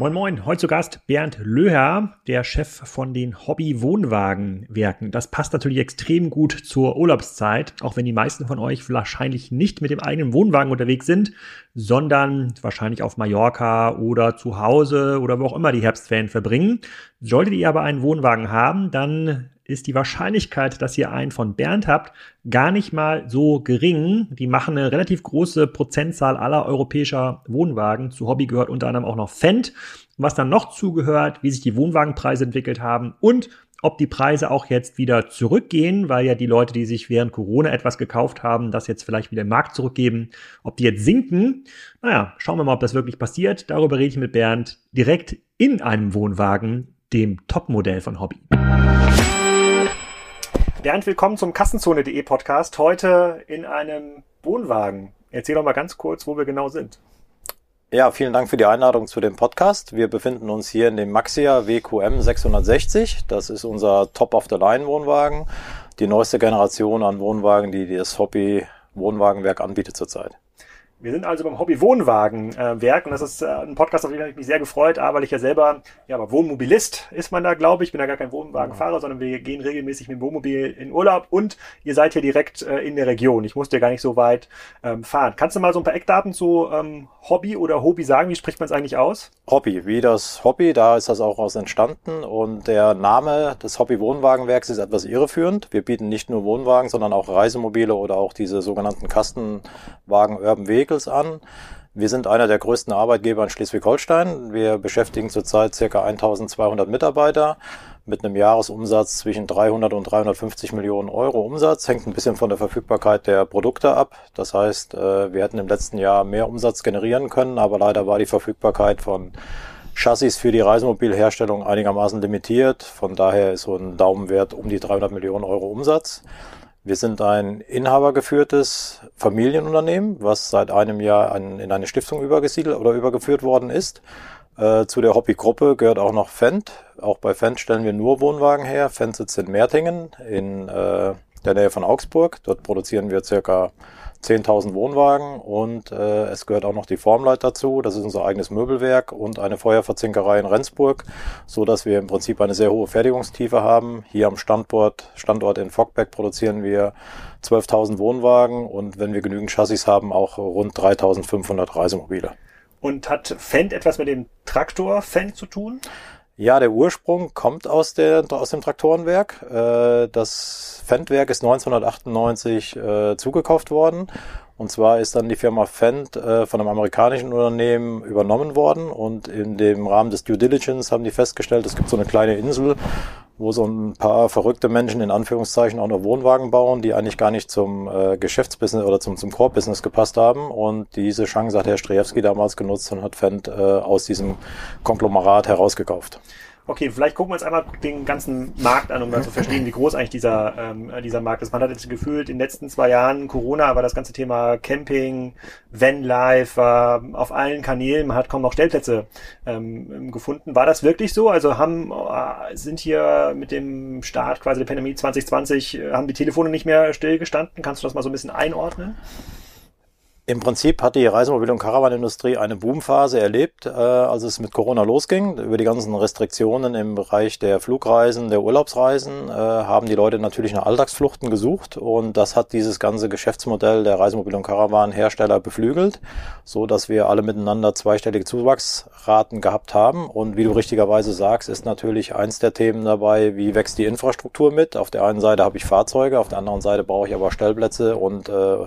Moin Moin, heute zu Gast Bernd Löher, der Chef von den Hobby Wohnwagenwerken. Das passt natürlich extrem gut zur Urlaubszeit, auch wenn die meisten von euch wahrscheinlich nicht mit dem eigenen Wohnwagen unterwegs sind, sondern wahrscheinlich auf Mallorca oder zu Hause oder wo auch immer die Herbstferien verbringen. Solltet ihr aber einen Wohnwagen haben, dann ist die Wahrscheinlichkeit, dass ihr einen von Bernd habt, gar nicht mal so gering. Die machen eine relativ große Prozentzahl aller europäischer Wohnwagen. Zu Hobby gehört unter anderem auch noch Fendt. Was dann noch zugehört, wie sich die Wohnwagenpreise entwickelt haben und ob die Preise auch jetzt wieder zurückgehen, weil ja die Leute, die sich während Corona etwas gekauft haben, das jetzt vielleicht wieder im Markt zurückgeben, ob die jetzt sinken. Naja, schauen wir mal, ob das wirklich passiert. Darüber rede ich mit Bernd direkt in einem Wohnwagen, dem Topmodell von Hobby. Bernd, willkommen zum Kassenzone.de Podcast. Heute in einem Wohnwagen. Erzähl doch mal ganz kurz, wo wir genau sind. Ja, vielen Dank für die Einladung zu dem Podcast. Wir befinden uns hier in dem Maxia WQM 660. Das ist unser Top-of-the-Line-Wohnwagen. Die neueste Generation an Wohnwagen, die das Hobby Wohnwagenwerk anbietet zurzeit. Wir sind also beim Hobby Wohnwagenwerk und das ist äh, ein Podcast, auf den habe ich mich sehr gefreut, aber weil ich ja selber, ja, aber Wohnmobilist ist man da, glaube ich. Ich bin ja gar kein Wohnwagenfahrer, sondern wir gehen regelmäßig mit dem Wohnmobil in Urlaub und ihr seid hier direkt äh, in der Region. Ich musste ja gar nicht so weit ähm, fahren. Kannst du mal so ein paar Eckdaten zu ähm, Hobby oder Hobby sagen? Wie spricht man es eigentlich aus? Hobby, wie das Hobby, da ist das auch aus entstanden und der Name des Hobby Wohnwagenwerks ist etwas irreführend. Wir bieten nicht nur Wohnwagen, sondern auch Reisemobile oder auch diese sogenannten Kastenwagen Urban Weg Vehicles an. Wir sind einer der größten Arbeitgeber in Schleswig-Holstein. Wir beschäftigen zurzeit ca. 1200 Mitarbeiter mit einem Jahresumsatz zwischen 300 und 350 Millionen Euro Umsatz. Hängt ein bisschen von der Verfügbarkeit der Produkte ab. Das heißt, äh, wir hätten im letzten Jahr mehr Umsatz generieren können, aber leider war die Verfügbarkeit von Chassis für die Reisemobilherstellung einigermaßen limitiert. Von daher ist so ein Daumenwert um die 300 Millionen Euro Umsatz. Wir sind ein inhabergeführtes Familienunternehmen, was seit einem Jahr an, in eine Stiftung übergesiedelt oder übergeführt worden ist. Äh, zu der Hobbygruppe gehört auch noch Fendt. Auch bei Fendt stellen wir nur Wohnwagen her. Fendt sitzt in Mertingen in äh, der Nähe von Augsburg. Dort produzieren wir circa 10.000 Wohnwagen und äh, es gehört auch noch die Formleit dazu. Das ist unser eigenes Möbelwerk und eine Feuerverzinkerei in Rendsburg, so dass wir im Prinzip eine sehr hohe Fertigungstiefe haben. Hier am Standort, Standort in Fockbeck produzieren wir 12.000 Wohnwagen und wenn wir genügend Chassis haben, auch rund 3.500 Reisemobile. Und hat Fendt etwas mit dem Traktor Fendt zu tun? Ja, der Ursprung kommt aus, der, aus dem Traktorenwerk. Äh, das Fendt-Werk ist 1998 äh, zugekauft worden. Und zwar ist dann die Firma Fendt äh, von einem amerikanischen Unternehmen übernommen worden. Und in dem Rahmen des Due Diligence haben die festgestellt, es gibt so eine kleine Insel, wo so ein paar verrückte Menschen in Anführungszeichen auch noch Wohnwagen bauen, die eigentlich gar nicht zum äh, Geschäftsbusiness oder zum, zum Core-Business gepasst haben. Und diese Chance hat Herr Strejewski damals genutzt und hat Fendt äh, aus diesem Konglomerat herausgekauft. Okay, vielleicht gucken wir uns einmal den ganzen Markt an, um dann zu verstehen, wie groß eigentlich dieser, ähm, dieser Markt ist. Man hat jetzt gefühlt in den letzten zwei Jahren Corona, war das ganze Thema Camping, Vanlife, war auf allen Kanälen, man hat kaum noch Stellplätze ähm, gefunden. War das wirklich so? Also haben, äh, sind hier mit dem Start quasi der Pandemie 2020, äh, haben die Telefone nicht mehr stillgestanden? Kannst du das mal so ein bisschen einordnen? Im Prinzip hat die Reisemobil- und Caravanindustrie eine Boomphase erlebt, äh, als es mit Corona losging. Über die ganzen Restriktionen im Bereich der Flugreisen, der Urlaubsreisen äh, haben die Leute natürlich nach Alltagsfluchten gesucht und das hat dieses ganze Geschäftsmodell der Reisemobil- und Caravan-Hersteller beflügelt, so dass wir alle miteinander zweistellige Zuwachsraten gehabt haben. Und wie du richtigerweise sagst, ist natürlich eins der Themen dabei, wie wächst die Infrastruktur mit. Auf der einen Seite habe ich Fahrzeuge, auf der anderen Seite brauche ich aber Stellplätze und äh,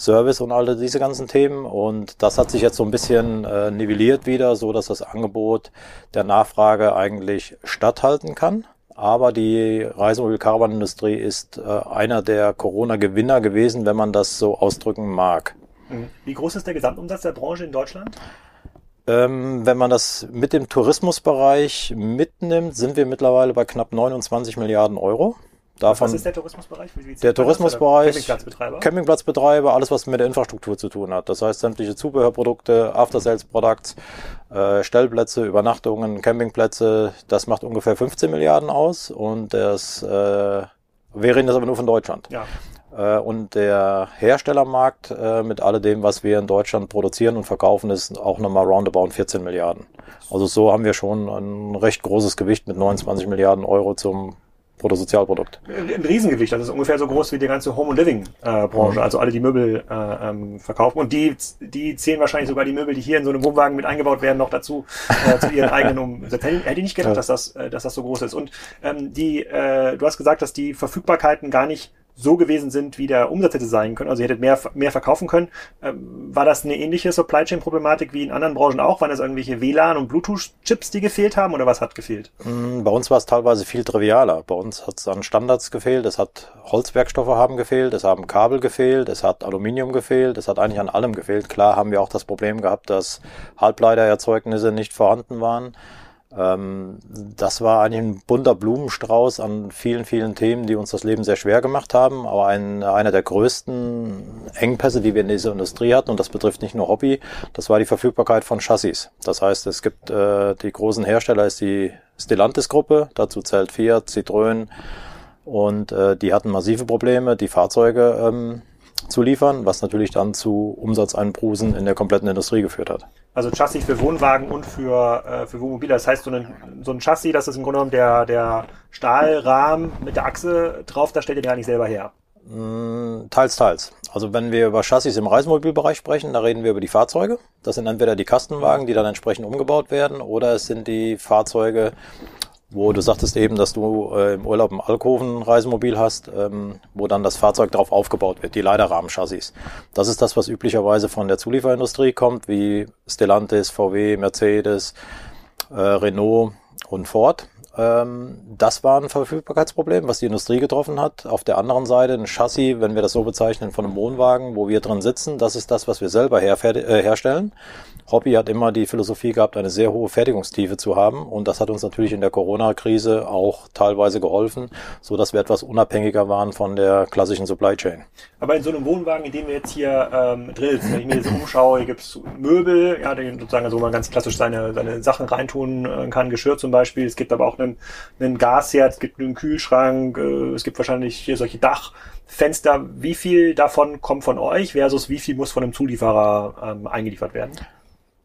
Service und all diese ganzen Themen. Und das hat sich jetzt so ein bisschen äh, nivelliert wieder, so dass das Angebot der Nachfrage eigentlich statthalten kann. Aber die Reisemobil-Caravan-Industrie ist äh, einer der Corona-Gewinner gewesen, wenn man das so ausdrücken mag. Mhm. Wie groß ist der Gesamtumsatz der Branche in Deutschland? Ähm, wenn man das mit dem Tourismusbereich mitnimmt, sind wir mittlerweile bei knapp 29 Milliarden Euro. Davon, was ist der Tourismusbereich? Der Tourismusbereich, Campingplatzbetreiber? Campingplatzbetreiber, alles was mit der Infrastruktur zu tun hat. Das heißt sämtliche Zubehörprodukte, After-Sales-Products, äh, Stellplätze, Übernachtungen, Campingplätze, das macht ungefähr 15 Milliarden aus und das, äh, wir reden das aber nur von Deutschland. Ja. Äh, und der Herstellermarkt äh, mit alledem, was wir in Deutschland produzieren und verkaufen, ist auch nochmal roundabout 14 Milliarden. Also so haben wir schon ein recht großes Gewicht mit 29 Milliarden Euro zum Bruttosozialprodukt. Ein Riesengewicht, das ist ungefähr so groß wie die ganze Home- und Living-Branche, äh, also alle, die Möbel äh, ähm, verkaufen. Und die, die zählen wahrscheinlich sogar die Möbel, die hier in so einem Wohnwagen mit eingebaut werden, noch dazu, äh, zu ihren eigenen Umsätzen. Hätte ich nicht gedacht, ja. dass, das, äh, dass das so groß ist. Und ähm, die, äh, du hast gesagt, dass die Verfügbarkeiten gar nicht so gewesen sind, wie der Umsatz hätte sein können. Also ihr hättet mehr, mehr verkaufen können. Ähm, war das eine ähnliche Supply Chain Problematik wie in anderen Branchen auch? Waren das irgendwelche WLAN und Bluetooth-Chips, die gefehlt haben oder was hat gefehlt? Mm, bei uns war es teilweise viel trivialer. Bei uns hat es an Standards gefehlt, es hat Holzwerkstoffe haben gefehlt, es haben Kabel gefehlt, es hat Aluminium gefehlt, es hat eigentlich an allem gefehlt. Klar haben wir auch das Problem gehabt, dass Halbleitererzeugnisse nicht vorhanden waren. Ähm, das war eigentlich ein bunter Blumenstrauß an vielen, vielen Themen, die uns das Leben sehr schwer gemacht haben. Aber ein, einer der größten Engpässe, die wir in dieser Industrie hatten, und das betrifft nicht nur Hobby, das war die Verfügbarkeit von Chassis. Das heißt, es gibt äh, die großen Hersteller, ist die Stellantis-Gruppe, dazu zählt Fiat, Citroën, und äh, die hatten massive Probleme, die Fahrzeuge ähm, zu liefern, was natürlich dann zu Umsatzeinbrusen in der kompletten Industrie geführt hat. Also Chassis für Wohnwagen und für, äh, für Wohnmobile. Das heißt, so ein, so ein Chassis, das ist im Grunde genommen der, der Stahlrahmen mit der Achse drauf, das stellt ihr gar nicht selber her. Mm, teils, teils. Also wenn wir über Chassis im Reisemobilbereich sprechen, da reden wir über die Fahrzeuge. Das sind entweder die Kastenwagen, die dann entsprechend umgebaut werden, oder es sind die Fahrzeuge, wo du sagtest eben, dass du äh, im Urlaub ein Alkoven-Reisemobil hast, ähm, wo dann das Fahrzeug darauf aufgebaut wird, die Leiterrahmenchassis. Das ist das, was üblicherweise von der Zulieferindustrie kommt, wie Stellantis, VW, Mercedes, äh, Renault und Ford. Ähm, das war ein Verfügbarkeitsproblem, was die Industrie getroffen hat. Auf der anderen Seite ein Chassis, wenn wir das so bezeichnen, von einem Wohnwagen, wo wir drin sitzen, das ist das, was wir selber äh, herstellen. Hobby hat immer die Philosophie gehabt, eine sehr hohe Fertigungstiefe zu haben. Und das hat uns natürlich in der Corona-Krise auch teilweise geholfen, so dass wir etwas unabhängiger waren von der klassischen Supply Chain. Aber in so einem Wohnwagen, in dem wir jetzt hier ähm, drin sitzen, wenn ich mir jetzt umschaue, hier gibt's Möbel, ja, den sozusagen, also man ganz klassisch seine, seine Sachen reintun äh, kann, Geschirr zum Beispiel. Es gibt aber auch einen, einen Gasherd, es gibt einen Kühlschrank, äh, es gibt wahrscheinlich hier solche Dachfenster. Wie viel davon kommt von euch versus wie viel muss von einem Zulieferer ähm, eingeliefert werden?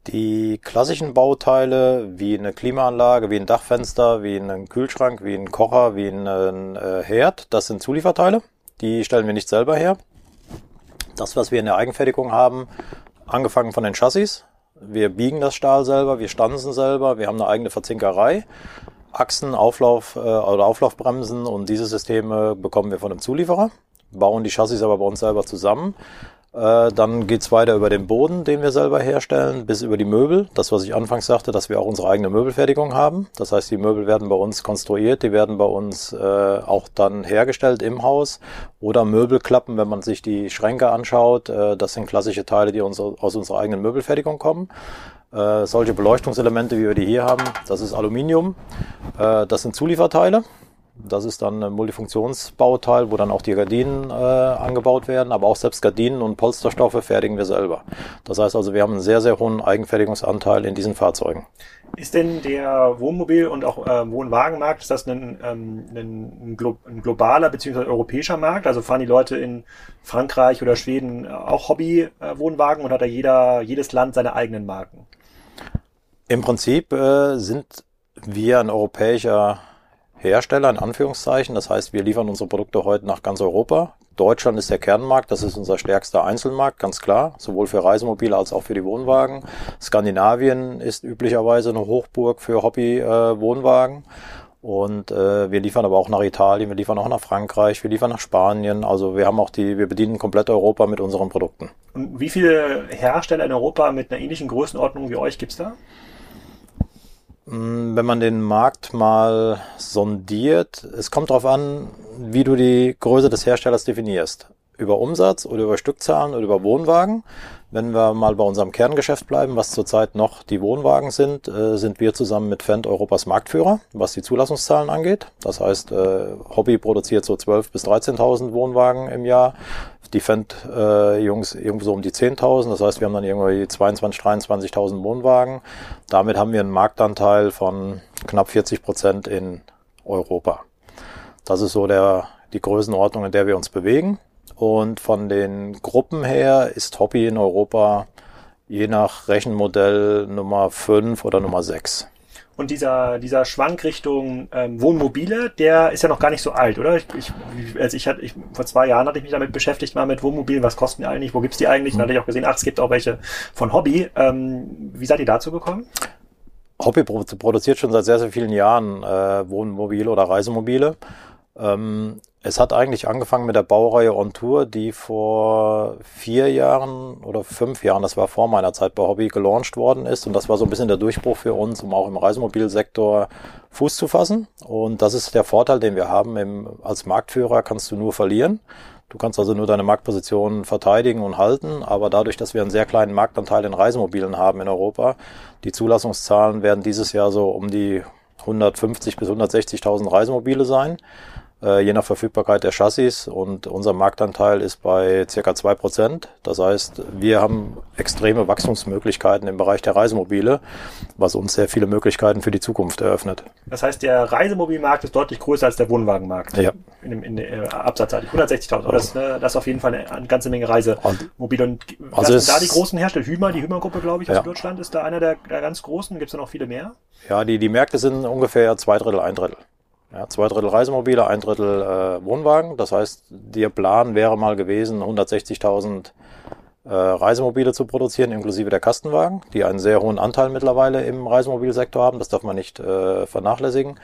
Die klassischen Bauteile wie eine Klimaanlage, wie ein Dachfenster, wie ein Kühlschrank, wie ein Kocher, wie ein äh, Herd, das sind Zulieferteile. Die stellen wir nicht selber her. Das, was wir in der Eigenfertigung haben, angefangen von den Chassis. Wir biegen das Stahl selber, wir stanzen selber, wir haben eine eigene Verzinkerei. Achsen, Auflauf äh, oder Auflaufbremsen und diese Systeme bekommen wir von einem Zulieferer, bauen die Chassis aber bei uns selber zusammen dann geht's weiter über den Boden, den wir selber herstellen, bis über die Möbel. Das, was ich anfangs sagte, dass wir auch unsere eigene Möbelfertigung haben. Das heißt, die Möbel werden bei uns konstruiert, die werden bei uns äh, auch dann hergestellt im Haus. Oder Möbelklappen, wenn man sich die Schränke anschaut. Äh, das sind klassische Teile, die uns, aus unserer eigenen Möbelfertigung kommen. Äh, solche Beleuchtungselemente, wie wir die hier haben, das ist Aluminium. Äh, das sind Zulieferteile. Das ist dann ein Multifunktionsbauteil, wo dann auch die Gardinen äh, angebaut werden, aber auch selbst Gardinen und Polsterstoffe fertigen wir selber. Das heißt also, wir haben einen sehr, sehr hohen Eigenfertigungsanteil in diesen Fahrzeugen. Ist denn der Wohnmobil- und auch äh, Wohnwagenmarkt, ist das ein, ähm, ein, Glo ein globaler bzw. europäischer Markt? Also fahren die Leute in Frankreich oder Schweden auch Hobby-Wohnwagen äh, und hat da jeder, jedes Land seine eigenen Marken? Im Prinzip äh, sind wir ein europäischer Hersteller in Anführungszeichen. Das heißt, wir liefern unsere Produkte heute nach ganz Europa. Deutschland ist der Kernmarkt, das ist unser stärkster Einzelmarkt, ganz klar, sowohl für Reisemobile als auch für die Wohnwagen. Skandinavien ist üblicherweise eine Hochburg für Hobby-Wohnwagen. Äh, und äh, wir liefern aber auch nach Italien, wir liefern auch nach Frankreich, wir liefern nach Spanien. Also wir haben auch die, wir bedienen komplett Europa mit unseren Produkten. Und wie viele Hersteller in Europa mit einer ähnlichen Größenordnung wie euch gibt's da? Mm, wenn man den Markt mal sondiert, es kommt darauf an, wie du die Größe des Herstellers definierst. Über Umsatz oder über Stückzahlen oder über Wohnwagen. Wenn wir mal bei unserem Kerngeschäft bleiben, was zurzeit noch die Wohnwagen sind, äh, sind wir zusammen mit Fendt Europas Marktführer, was die Zulassungszahlen angeht. Das heißt, äh, Hobby produziert so 12.000 bis 13.000 Wohnwagen im Jahr. Die Fendt-Jungs äh, irgendwo so um die 10.000. Das heißt, wir haben dann irgendwie 22.000, 23.000 Wohnwagen. Damit haben wir einen Marktanteil von knapp 40 Prozent in Europa. Das ist so der, die Größenordnung, in der wir uns bewegen. Und von den Gruppen her ist Hobby in Europa je nach Rechenmodell Nummer 5 oder Nummer 6. Und dieser, dieser Schwank Richtung ähm, Wohnmobile, der ist ja noch gar nicht so alt, oder? Ich, ich, also ich hatte, ich, vor zwei Jahren hatte ich mich damit beschäftigt, mal mit Wohnmobilen, was kosten die eigentlich, wo gibt's die eigentlich? Mhm. Dann hatte ich auch gesehen, ach, es gibt auch welche von Hobby. Ähm, wie seid ihr dazu gekommen? Hobby produziert schon seit sehr, sehr vielen Jahren äh, Wohnmobile oder Reisemobile. Ähm, es hat eigentlich angefangen mit der Baureihe On Tour, die vor vier Jahren oder fünf Jahren, das war vor meiner Zeit bei Hobby, gelauncht worden ist. Und das war so ein bisschen der Durchbruch für uns, um auch im Reisemobilsektor Fuß zu fassen. Und das ist der Vorteil, den wir haben. Im, als Marktführer kannst du nur verlieren. Du kannst also nur deine Marktposition verteidigen und halten, aber dadurch, dass wir einen sehr kleinen Marktanteil in Reisemobilen haben in Europa, die Zulassungszahlen werden dieses Jahr so um die 150 bis 160.000 Reisemobile sein je nach Verfügbarkeit der Chassis und unser Marktanteil ist bei circa zwei Prozent. Das heißt, wir haben extreme Wachstumsmöglichkeiten im Bereich der Reisemobile, was uns sehr viele Möglichkeiten für die Zukunft eröffnet. Das heißt, der Reisemobilmarkt ist deutlich größer als der Wohnwagenmarkt. Ja. In, dem, in der äh, Absatzseite. 160.000. Das, äh, das ist auf jeden Fall eine, ganze Menge Reisemobile. Und also sind da die großen Hersteller? Hümer, die Hümer-Gruppe, glaube ich, aus Ja. Deutschland ist da einer der, der ganz großen. Gibt es da noch viele mehr? Ja, die, die Märkte sind ungefähr zwei Drittel, ein Drittel. Ja, zwei Drittel Reisemobile, ein Drittel äh, Wohnwagen. Das heißt, der Plan wäre mal gewesen, 160.000 äh, Reisemobile zu produzieren, inklusive der Kastenwagen, die einen sehr hohen Anteil mittlerweile im Reisemobilsektor haben. Das darf man nicht äh, vernachlässigen.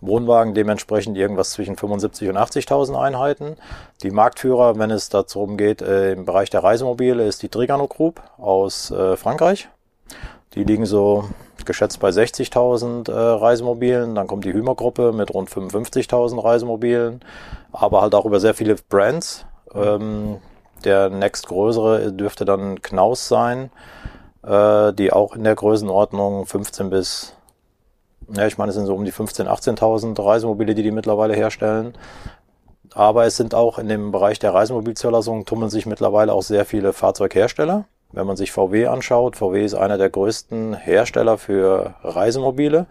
Wohnwagen dementsprechend irgendwas zwischen 75 und 80.000 Einheiten. Die Marktführer, wenn es darum geht, äh, im Bereich der Reisemobile, ist die Trigano Group aus äh, Frankreich. Die liegen so geschätzt bei 60.000 äh, Reisemobilen. Dann kommt die Hümer-Gruppe mit rund 55.000 Reisemobilen, aber halt auch über sehr viele Brands. Ähm, der nächstgrößere dürfte dann Knaus sein, äh, die auch in der Größenordnung 15 bis, ja, ich meine, es sind so um die 15.000, 18.000 Reisemobile, die die mittlerweile herstellen. Aber es sind auch in dem Bereich der Reisemobilzulassung tummeln sich mittlerweile auch sehr viele Fahrzeughersteller. Wenn man sich VW anschaut, VW ist einer der größten Hersteller für Reisemobile,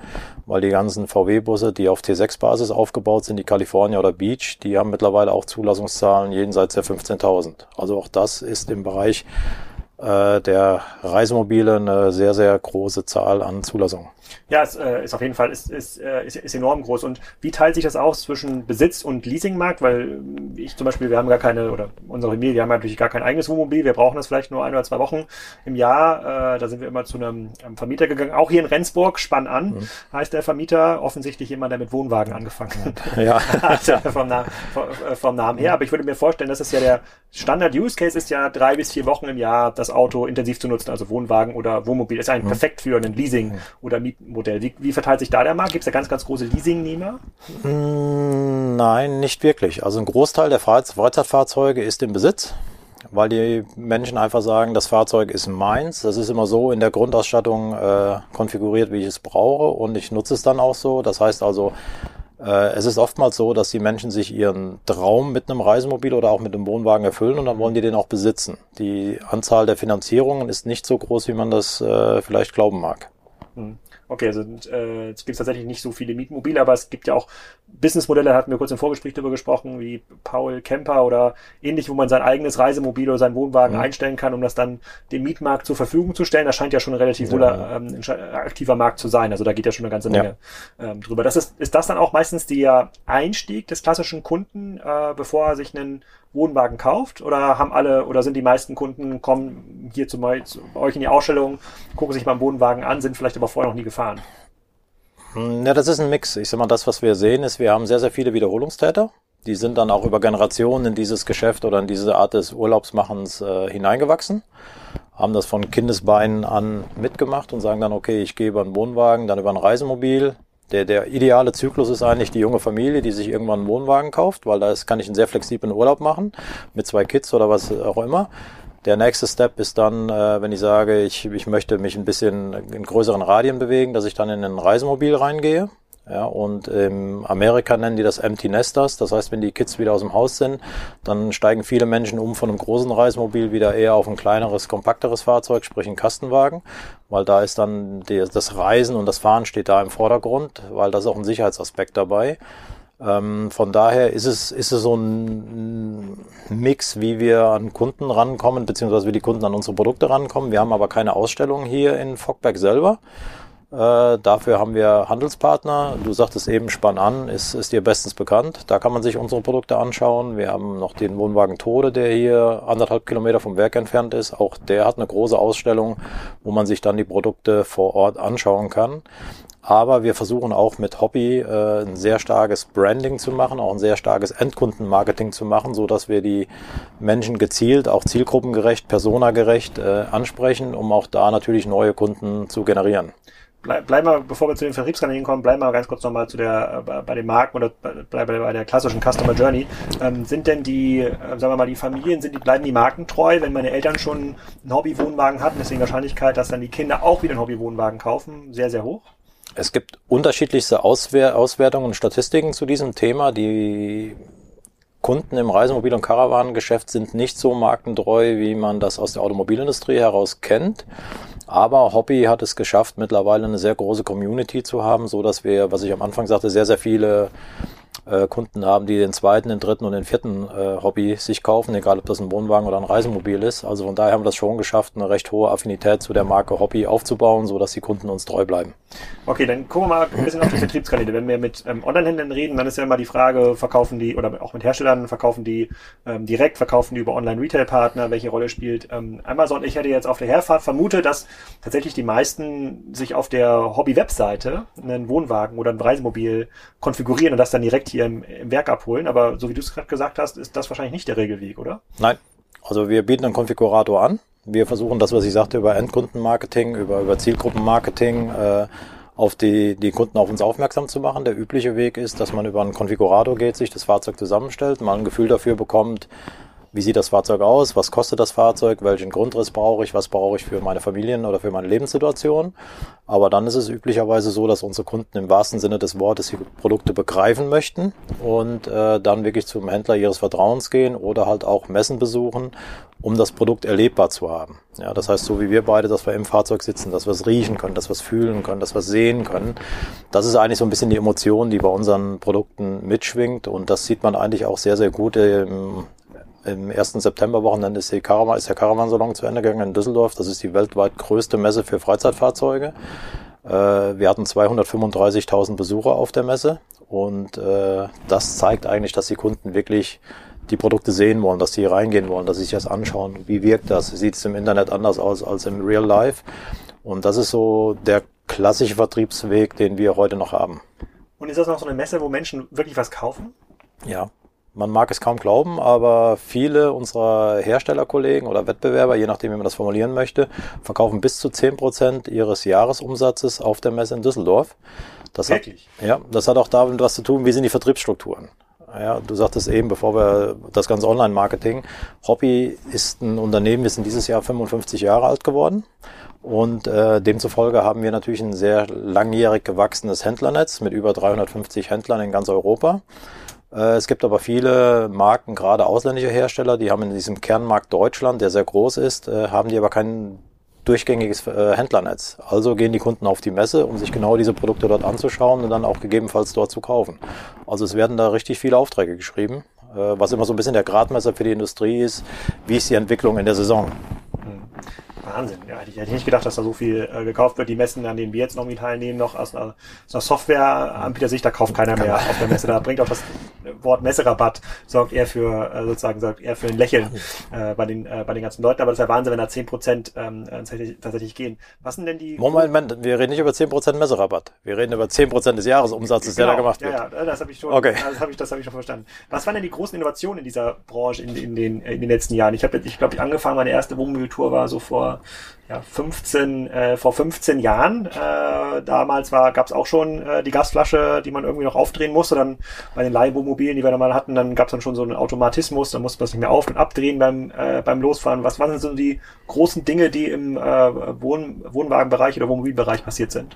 weil die ganzen VW-Busse, die auf T6-Basis aufgebaut sind, die California oder Beach, die haben mittlerweile auch Zulassungszahlen jenseits der 15.000. Also auch das ist im Bereich der Reisemobile eine sehr, sehr große Zahl an Zulassungen. Ja, es äh, ist auf jeden Fall ist, ist, äh, ist, ist enorm groß. Und wie teilt sich das aus zwischen Besitz und Leasingmarkt? Weil äh, ich zum Beispiel, wir haben gar keine, oder unsere Familie, wir haben natürlich gar kein eigenes Wohnmobil. Wir brauchen das vielleicht nur ein oder zwei Wochen im Jahr. Äh, da sind wir immer zu einem, einem Vermieter gegangen. Auch hier in Rendsburg, spann an, Mhm. heißt der Vermieter. Offensichtlich jemand, der mit Wohnwagen angefangen hat. Ja. Vom, Namen, vom, äh, vom Namen her. Aber ich würde mir vorstellen, dass es ja der Standard-Use-Case ist ja drei bis vier Wochen im Jahr das Auto intensiv zu nutzen, also Wohnwagen oder Wohnmobil. Ist eigentlich perfekt für ein Leasing- oder Mietmodell. Wie, wie verteilt sich da der Markt? Gibt es da ganz, ganz große Leasingnehmer? Mm, Nein, nicht wirklich. Also ein Großteil der Freiz- Freizeitfahrzeuge ist im Besitz, weil die Menschen einfach sagen, das Fahrzeug ist meins. Das ist immer so in der Grundausstattung äh, konfiguriert, wie ich es brauche und ich nutze es dann auch so. Das heißt also, es ist oftmals so, dass die Menschen sich ihren Traum mit einem Reisemobil oder auch mit einem Wohnwagen erfüllen und dann wollen die den auch besitzen. Die Anzahl der Finanzierungen ist nicht so groß, wie man das äh, vielleicht glauben mag. Okay, also äh, es gibt tatsächlich nicht so viele Mietmobile, aber es gibt ja auch Businessmodelle, hatten wir kurz im Vorgespräch darüber gesprochen, wie Paul Camper oder ähnlich, wo man sein eigenes Reisemobil oder seinen Wohnwagen Mhm. einstellen kann, um das dann dem Mietmarkt zur Verfügung zu stellen. Das scheint ja schon ein relativ Ja. ähm, aktiver Markt zu sein. Also da geht ja schon eine ganze Ja. Menge ähm, drüber. Das ist, ist das dann auch meistens der Einstieg des klassischen Kunden, äh, bevor er sich einen Wohnwagen kauft? Oder haben alle oder sind die meisten Kunden kommen hier zu, zu euch in die Ausstellung, gucken sich mal einen Wohnwagen an, sind vielleicht aber vorher noch nie gefahren? Hm, Ja, das ist ein Mix. Ich sag mal, das, was wir sehen, ist, wir haben sehr, sehr viele Wiederholungstäter. Die sind dann auch über Generationen in dieses Geschäft oder in diese Art des Urlaubsmachens äh, hineingewachsen, haben das von Kindesbeinen an mitgemacht und sagen dann, okay, ich gehe über einen Wohnwagen, dann über ein Reisemobil. Der, der ideale Zyklus ist eigentlich die junge Familie, die sich irgendwann einen Wohnwagen kauft, weil da kann ich einen sehr flexiblen Urlaub machen, mit zwei Kids oder was auch immer. Der nächste Step ist dann, äh, wenn ich sage, ich, ich möchte mich ein bisschen in größeren Radien bewegen, dass ich dann in ein Reisemobil reingehe. Ja, und in Amerika nennen die das Empty Nesters. Das heißt, wenn die Kids wieder aus dem Haus sind, dann steigen viele Menschen um von einem großen Reisemobil wieder eher auf ein kleineres, kompakteres Fahrzeug, sprich einen Kastenwagen, weil da ist dann die, das Reisen und das Fahren steht da im Vordergrund, weil da ist auch ein Sicherheitsaspekt dabei. Ähm, von daher ist es, ist es so ein Mix, wie wir an Kunden rankommen, beziehungsweise wie die Kunden an unsere Produkte rankommen. Wir haben aber keine Ausstellung hier in Fockberg selber. Äh, dafür haben wir Handelspartner. Du sagtest eben, Spann an, ist, ist dir bestens bekannt. Da kann man sich unsere Produkte anschauen. Wir haben noch den Wohnwagen Tode, der hier anderthalb Kilometer vom Werk entfernt ist. Auch der hat eine große Ausstellung, wo man sich dann die Produkte vor Ort anschauen kann. Aber wir versuchen auch mit Hobby äh, ein sehr starkes Branding zu machen, auch ein sehr starkes Endkundenmarketing zu machen, so dass wir die Menschen gezielt, auch zielgruppengerecht, personagerecht äh, ansprechen, um auch da natürlich neue Kunden zu generieren bleib, bleib mal, bevor wir zu den Vertriebskanälen kommen, bleib mal ganz kurz nochmal zu der, äh, bei den Marken oder bleib bei der klassischen Customer Journey. Ähm, sind denn die, äh, sagen wir mal, die Familien, sind die, bleiben die Marken treu, wenn meine Eltern schon einen Hobbywohnwagen hatten, ist die Wahrscheinlichkeit, dass dann die Kinder auch wieder einen Hobbywohnwagen kaufen, sehr, sehr hoch? Es gibt unterschiedlichste Auswer Auswertungen und Statistiken zu diesem Thema. Die Kunden im Reisemobil- und Karawanengeschäft sind nicht so markentreu, wie man das aus der Automobilindustrie heraus kennt. Aber Hobby hat es geschafft, mittlerweile eine sehr große Community zu haben, so dass wir, was ich am Anfang sagte, sehr, sehr viele äh, Kunden haben, die den zweiten, den dritten und den vierten äh, Hobby sich kaufen, egal ob das ein Wohnwagen oder ein Reisemobil ist. Also von daher haben wir das schon geschafft, eine recht hohe Affinität zu der Marke Hobby aufzubauen, so dass die Kunden uns treu bleiben. Okay, dann gucken wir mal ein bisschen auf die Vertriebskanäle. Wenn wir mit ähm, Online-Händlern reden, dann ist ja immer die Frage, verkaufen die oder auch mit Herstellern, verkaufen die ähm, direkt, verkaufen die über Online-Retail-Partner, welche Rolle spielt ähm, Amazon? Ich hätte jetzt auf der Herfahrt vermutet, dass tatsächlich die meisten sich auf der Hobby-Webseite einen Wohnwagen oder ein Reisemobil konfigurieren und das dann direkt hier im, im Werk abholen. Aber so wie du es gerade gesagt hast, ist das wahrscheinlich nicht der Regelweg, oder? Nein. Also wir bieten einen Konfigurator an. Wir versuchen das, was ich sagte, über Endkundenmarketing, über, über Zielgruppenmarketing äh, auf die, die Kunden auf uns aufmerksam zu machen. Der übliche Weg ist, dass man über einen Konfigurator geht, sich das Fahrzeug zusammenstellt, mal ein Gefühl dafür bekommt, wie sieht das Fahrzeug aus, was kostet das Fahrzeug, welchen Grundriss brauche ich, was brauche ich für meine Familien oder für meine Lebenssituation. Aber dann ist es üblicherweise so, dass unsere Kunden im wahrsten Sinne des Wortes die Produkte begreifen möchten und äh, dann wirklich zum Händler ihres Vertrauens gehen oder halt auch Messen besuchen, um das Produkt erlebbar zu haben. Ja, das heißt, so wie wir beide, dass wir im Fahrzeug sitzen, dass wir es riechen können, dass wir es fühlen können, dass wir es sehen können. Das ist eigentlich so ein bisschen die Emotion, die bei unseren Produkten mitschwingt und das sieht man eigentlich auch sehr, sehr gut im, im ersten Septemberwochenende ist, Caravan, ist der Caravan-Salon zu Ende gegangen in Düsseldorf. Das ist die weltweit größte Messe für Freizeitfahrzeuge. Äh, wir hatten 235.000 Besucher auf der Messe und äh, das zeigt eigentlich, dass die Kunden wirklich die Produkte sehen wollen, dass sie reingehen wollen, dass sie sich das anschauen. Wie wirkt das? Sieht es im Internet anders aus als im Real Life? Und das ist so der klassische Vertriebsweg, den wir heute noch haben. Und ist das noch so eine Messe, wo Menschen wirklich was kaufen? Ja, man mag es kaum glauben, aber viele unserer Herstellerkollegen oder Wettbewerber, je nachdem, wie man das formulieren möchte, verkaufen bis zu zehn Prozent ihres Jahresumsatzes auf der Messe in Düsseldorf. Das Wirklich? Hat, ja, das hat auch damit was zu tun, wie sind die Vertriebsstrukturen. Ja, du sagtest eben, bevor wir das ganze Online-Marketing, Hobby ist ein Unternehmen, wir sind dieses Jahr 55 Jahre alt geworden und äh, demzufolge haben wir natürlich ein sehr langjährig gewachsenes Händlernetz mit über 350 Händlern in ganz Europa. Äh, es gibt aber viele Marken, gerade ausländische Hersteller, die haben in diesem Kernmarkt Deutschland, der sehr groß ist, äh, haben die aber kein durchgängiges äh, Händlernetz. Also gehen die Kunden auf die Messe, um sich genau diese Produkte dort anzuschauen und dann auch gegebenenfalls dort zu kaufen. Also es werden da richtig viele Aufträge geschrieben, was immer so ein bisschen der Gradmesser für die Industrie ist. Wie ist die Entwicklung in der Saison? Wahnsinn. Ja, ich, hätte ich nicht gedacht, dass da so viel äh, gekauft wird. Die Messen, an denen wir jetzt noch mit teilnehmen, noch aus einer, aus einer Softwareanbieter-Sicht, da kauft keiner mehr auf der Messe. Da bringt auch das Wort Messerabatt, sorgt eher für, äh, sozusagen, sorgt eher für ein Lächeln äh, bei, den, äh, bei den ganzen Leuten. Aber das ist ja Wahnsinn, wenn da zehn Prozent ähm, tatsächlich, tatsächlich gehen. Was sind denn die... Moment, Moment, wir reden nicht über zehn Prozent Messerabatt. Wir reden über zehn Prozent des Jahresumsatzes, genau, der da gemacht wird. Ja, ja, das habe ich schon, okay. das habe ich, das hab ich schon verstanden. Was waren denn die großen Innovationen in dieser Branche in, in, den, in den letzten Jahren? Ich habe, ich glaube, angefangen, meine erste Wohnmobiltour war so vor ja, 15, äh, vor 15 Jahren. Äh, damals gab es auch schon äh, die Gasflasche, die man irgendwie noch aufdrehen musste. Dann bei den Leihwohnmobilen, die wir da mal hatten, dann gab es dann schon so einen Automatismus, dann musste man es nicht mehr auf- und abdrehen beim, äh, beim Losfahren. Was waren denn so die großen Dinge, die im äh, Wohn Wohnwagenbereich oder Wohnmobilbereich passiert sind?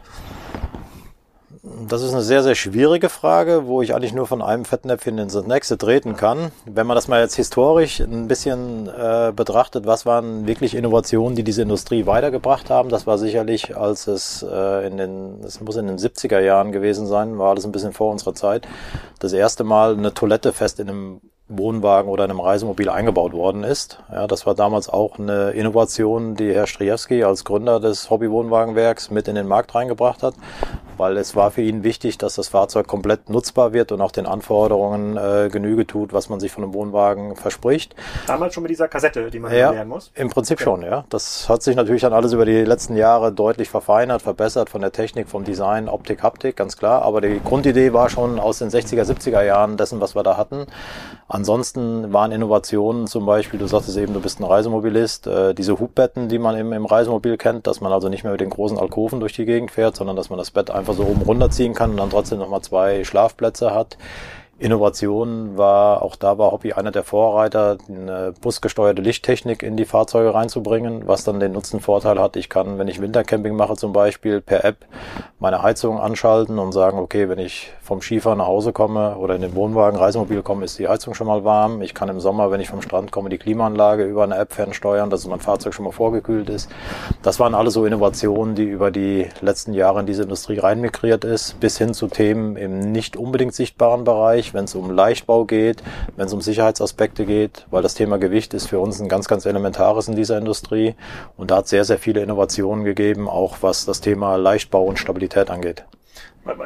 Das ist eine sehr, sehr schwierige Frage, wo ich eigentlich nur von einem Fettnäpfchen ins nächste treten kann. Wenn man das mal jetzt historisch ein bisschen äh, betrachtet, was waren wirklich Innovationen, die diese Industrie weitergebracht haben, das war sicherlich, als es äh, in den, es muss in den 70er Jahren gewesen sein, war alles ein bisschen vor unserer Zeit, das erste Mal eine Toilette fest in einem Wohnwagen oder einem Reisemobil eingebaut worden ist. Ja, das war damals auch eine Innovation, die Herr Striewski als Gründer des Hobby-Wohnwagenwerks mit in den Markt reingebracht hat, weil es war für ihn wichtig, dass das Fahrzeug komplett nutzbar wird und auch den Anforderungen äh, Genüge tut, was man sich von einem Wohnwagen verspricht. Damals schon mit dieser Kassette, die man ja, lernen muss? Im Prinzip okay. schon, ja. Das hat sich natürlich dann alles über die letzten Jahre deutlich verfeinert, verbessert von der Technik, vom Design, Optik, Haptik, ganz klar. Aber die Grundidee war schon aus den 60er, 70er Jahren dessen, was wir da hatten. Ansonsten waren Innovationen zum Beispiel, du sagtest eben, du bist ein Reisemobilist, äh, diese Hubbetten, die man im, im Reisemobil kennt, dass man also nicht mehr mit den großen Alkoven durch die Gegend fährt, sondern dass man das Bett einfach so oben runterziehen kann und dann trotzdem nochmal zwei Schlafplätze hat. Innovation war, auch da war Hobby einer der Vorreiter, eine busgesteuerte Lichttechnik in die Fahrzeuge reinzubringen, was dann den Nutzenvorteil hat. Ich kann, wenn ich Wintercamping mache zum Beispiel, per App meine Heizung anschalten und sagen, okay, wenn ich vom Skifahren nach Hause komme oder in den Wohnwagen, Reisemobil komme, ist die Heizung schon mal warm. Ich kann im Sommer, wenn ich vom Strand komme, die Klimaanlage über eine App fernsteuern, dass mein Fahrzeug schon mal vorgekühlt ist. Das waren alles so Innovationen, die über die letzten Jahre in diese Industrie reinmigriert ist, bis hin zu Themen im nicht unbedingt sichtbaren Bereich wenn es um Leichtbau geht, wenn es um Sicherheitsaspekte geht, weil das Thema Gewicht ist für uns ein ganz, ganz elementares in dieser Industrie. Und da hat sehr, sehr viele Innovationen gegeben, auch was das Thema Leichtbau und Stabilität angeht.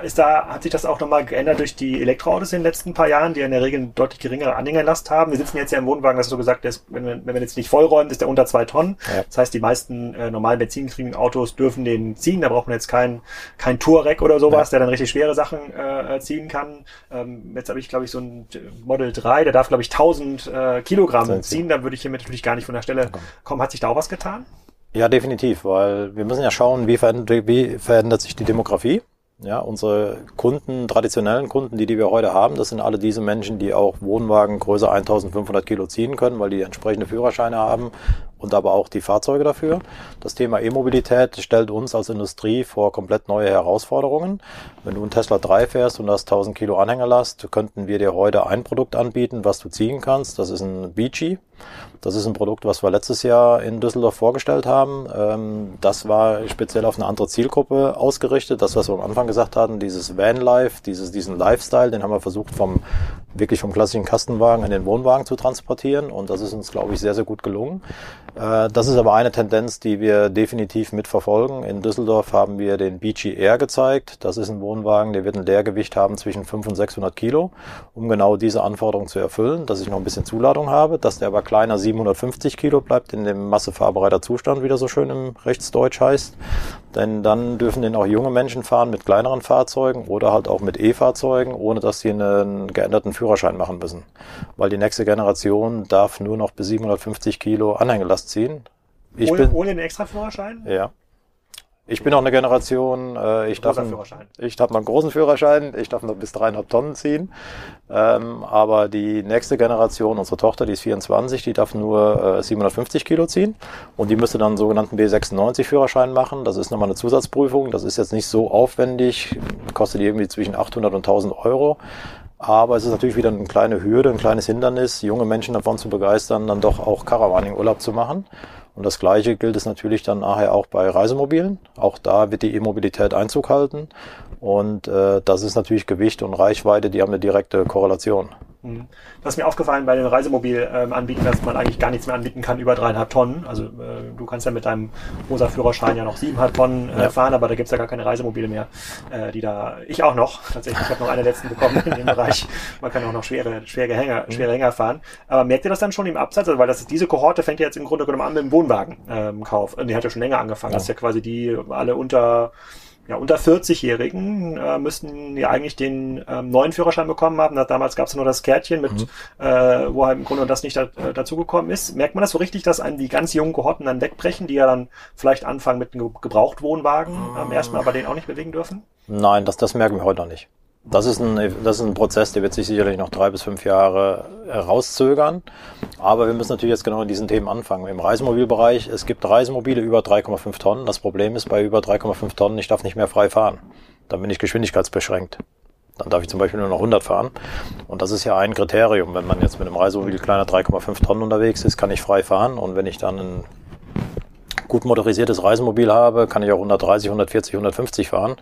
Ist da, hat sich das auch nochmal geändert durch die Elektroautos in den letzten paar Jahren, die in der Regel eine deutlich geringere Anhängerlast haben? Wir sitzen jetzt ja im Wohnwagen, das ist so gesagt, ist, wenn, wir, wenn wir jetzt nicht vollräumen, ist der unter zwei Tonnen. Ja. Das heißt, die meisten äh, normalen benzingetriebenen Autos dürfen den ziehen. Da braucht man jetzt kein, kein Touareg oder sowas, ja. der dann richtig schwere Sachen äh, ziehen kann. Ähm, jetzt habe ich, glaube ich, so ein Model 3, der darf, glaube ich, 1000 äh, Kilogramm ziehen. Da würde ich hiermit natürlich gar nicht von der Stelle kommen. Hat sich da auch was getan? Ja, definitiv, weil wir müssen ja schauen, wie verändert, wie verändert sich die Demografie. Ja, unsere Kunden, traditionellen Kunden, die, die wir heute haben, das sind alle diese Menschen, die auch Wohnwagen größer 1500 Kilo ziehen können, weil die entsprechende Führerscheine haben und aber auch die Fahrzeuge dafür. Das Thema E-Mobilität stellt uns als Industrie vor komplett neue Herausforderungen. Wenn du einen Tesla 3 fährst und hast 1000 Kilo Anhängerlast, könnten wir dir heute ein Produkt anbieten, was du ziehen kannst. Das ist ein Beachy. Das ist ein Produkt, was wir letztes Jahr in Düsseldorf vorgestellt haben. Ähm, das war speziell auf eine andere Zielgruppe ausgerichtet. Das, was wir am Anfang gesagt hatten, dieses Vanlife, dieses, diesen Lifestyle, den haben wir versucht vom wirklich vom klassischen Kastenwagen in den Wohnwagen zu transportieren. Und das ist uns, glaube ich, sehr, sehr gut gelungen. Äh, das ist aber eine Tendenz, die wir definitiv mitverfolgen. In Düsseldorf haben wir den Beachy Air gezeigt. Das ist ein Wohnwagen, der wird ein Leergewicht haben zwischen 500 und 600 Kilo, um genau diese Anforderungen zu erfüllen, dass ich noch ein bisschen Zuladung habe, dass der aber kleiner 750 Kilo bleibt, in dem massefahrbereiter Zustand, wie das so schön im Rechtsdeutsch heißt. Denn dann dürfen den auch junge Menschen fahren mit kleineren Fahrzeugen oder halt auch mit E-Fahrzeugen, ohne dass sie einen geänderten Führerschein machen müssen. Weil die nächste Generation darf nur noch bis 750 Kilo Anhängelast ziehen. Ich ohne, bin, ohne den extra Führerschein? Ja. Ich bin auch eine Generation, äh, ich, darf einen, ich habe noch einen großen Führerschein, ich darf noch bis dreieinhalb Tonnen ziehen. Ähm, aber die nächste Generation, unsere Tochter, die ist 24, die darf nur äh, 750 Kilo ziehen. Und die müsste dann einen sogenannten B96 Führerschein machen. Das ist nochmal eine Zusatzprüfung. Das ist jetzt nicht so aufwendig, kostet irgendwie zwischen 800 und 1000 Euro. Aber es ist natürlich wieder eine kleine Hürde, ein kleines Hindernis, junge Menschen davon zu begeistern, dann doch auch Caravaning-Urlaub zu machen. Und das Gleiche gilt es natürlich dann nachher auch bei Reisemobilen. Auch da wird die E-Mobilität Einzug halten. Und äh, das ist natürlich Gewicht und Reichweite, die haben eine direkte Korrelation. Mhm. Das ist mir aufgefallen bei den Reisemobil-Anbietern, dass man eigentlich gar nichts mehr anbieten kann über dreieinhalb Tonnen. Also äh, du kannst ja mit deinem rosa Führerschein ja noch siebeneinhalb Tonnen äh, ja. fahren, aber da gibt's ja gar keine Reisemobile mehr, äh, die da. Ich auch noch, tatsächlich. Ich habe noch eine letzten bekommen in dem Bereich. Man kann auch noch schwere, schwere Hänger, mhm. schwere Hänger fahren. Aber merkt ihr das dann schon im Absatz? Also, weil das diese Kohorte fängt ja jetzt im Grunde genommen an mit dem Wohnwagenkauf. Ähm, die hat ja schon länger angefangen. Ja. Das ist ja quasi die alle unter ja, unter 40-Jährigen äh, müssten ja eigentlich den ähm, neuen Führerschein bekommen haben. damals gab es nur das Kärtchen, mit, mhm. äh, wo halt im Grunde das nicht da, äh, dazugekommen ist. Merkt man das so richtig, dass einen die ganz jungen Kohorten dann wegbrechen, die ja dann vielleicht anfangen mit einem Gebrauchtwohnwagen ähm, erstmal, aber den auch nicht bewegen dürfen? Nein, das, das merken wir heute noch nicht. Das ist, ein, das ist ein Prozess, der wird sich sicherlich noch drei bis fünf Jahre herauszögern. Aber wir müssen natürlich jetzt genau in diesen Themen anfangen. Im Reisemobilbereich, es gibt Reisemobile über 3,5 Tonnen. Das Problem ist bei über 3,5 Tonnen, ich darf nicht mehr frei fahren. Dann bin ich geschwindigkeitsbeschränkt. Dann darf ich zum Beispiel nur noch 100 fahren. Und das ist ja ein Kriterium. Wenn man jetzt mit einem Reisemobil kleiner 3,5 Tonnen unterwegs ist, kann ich frei fahren. Und wenn ich dann ein gut motorisiertes Reisemobil habe, kann ich auch 130, 140, 150 fahren.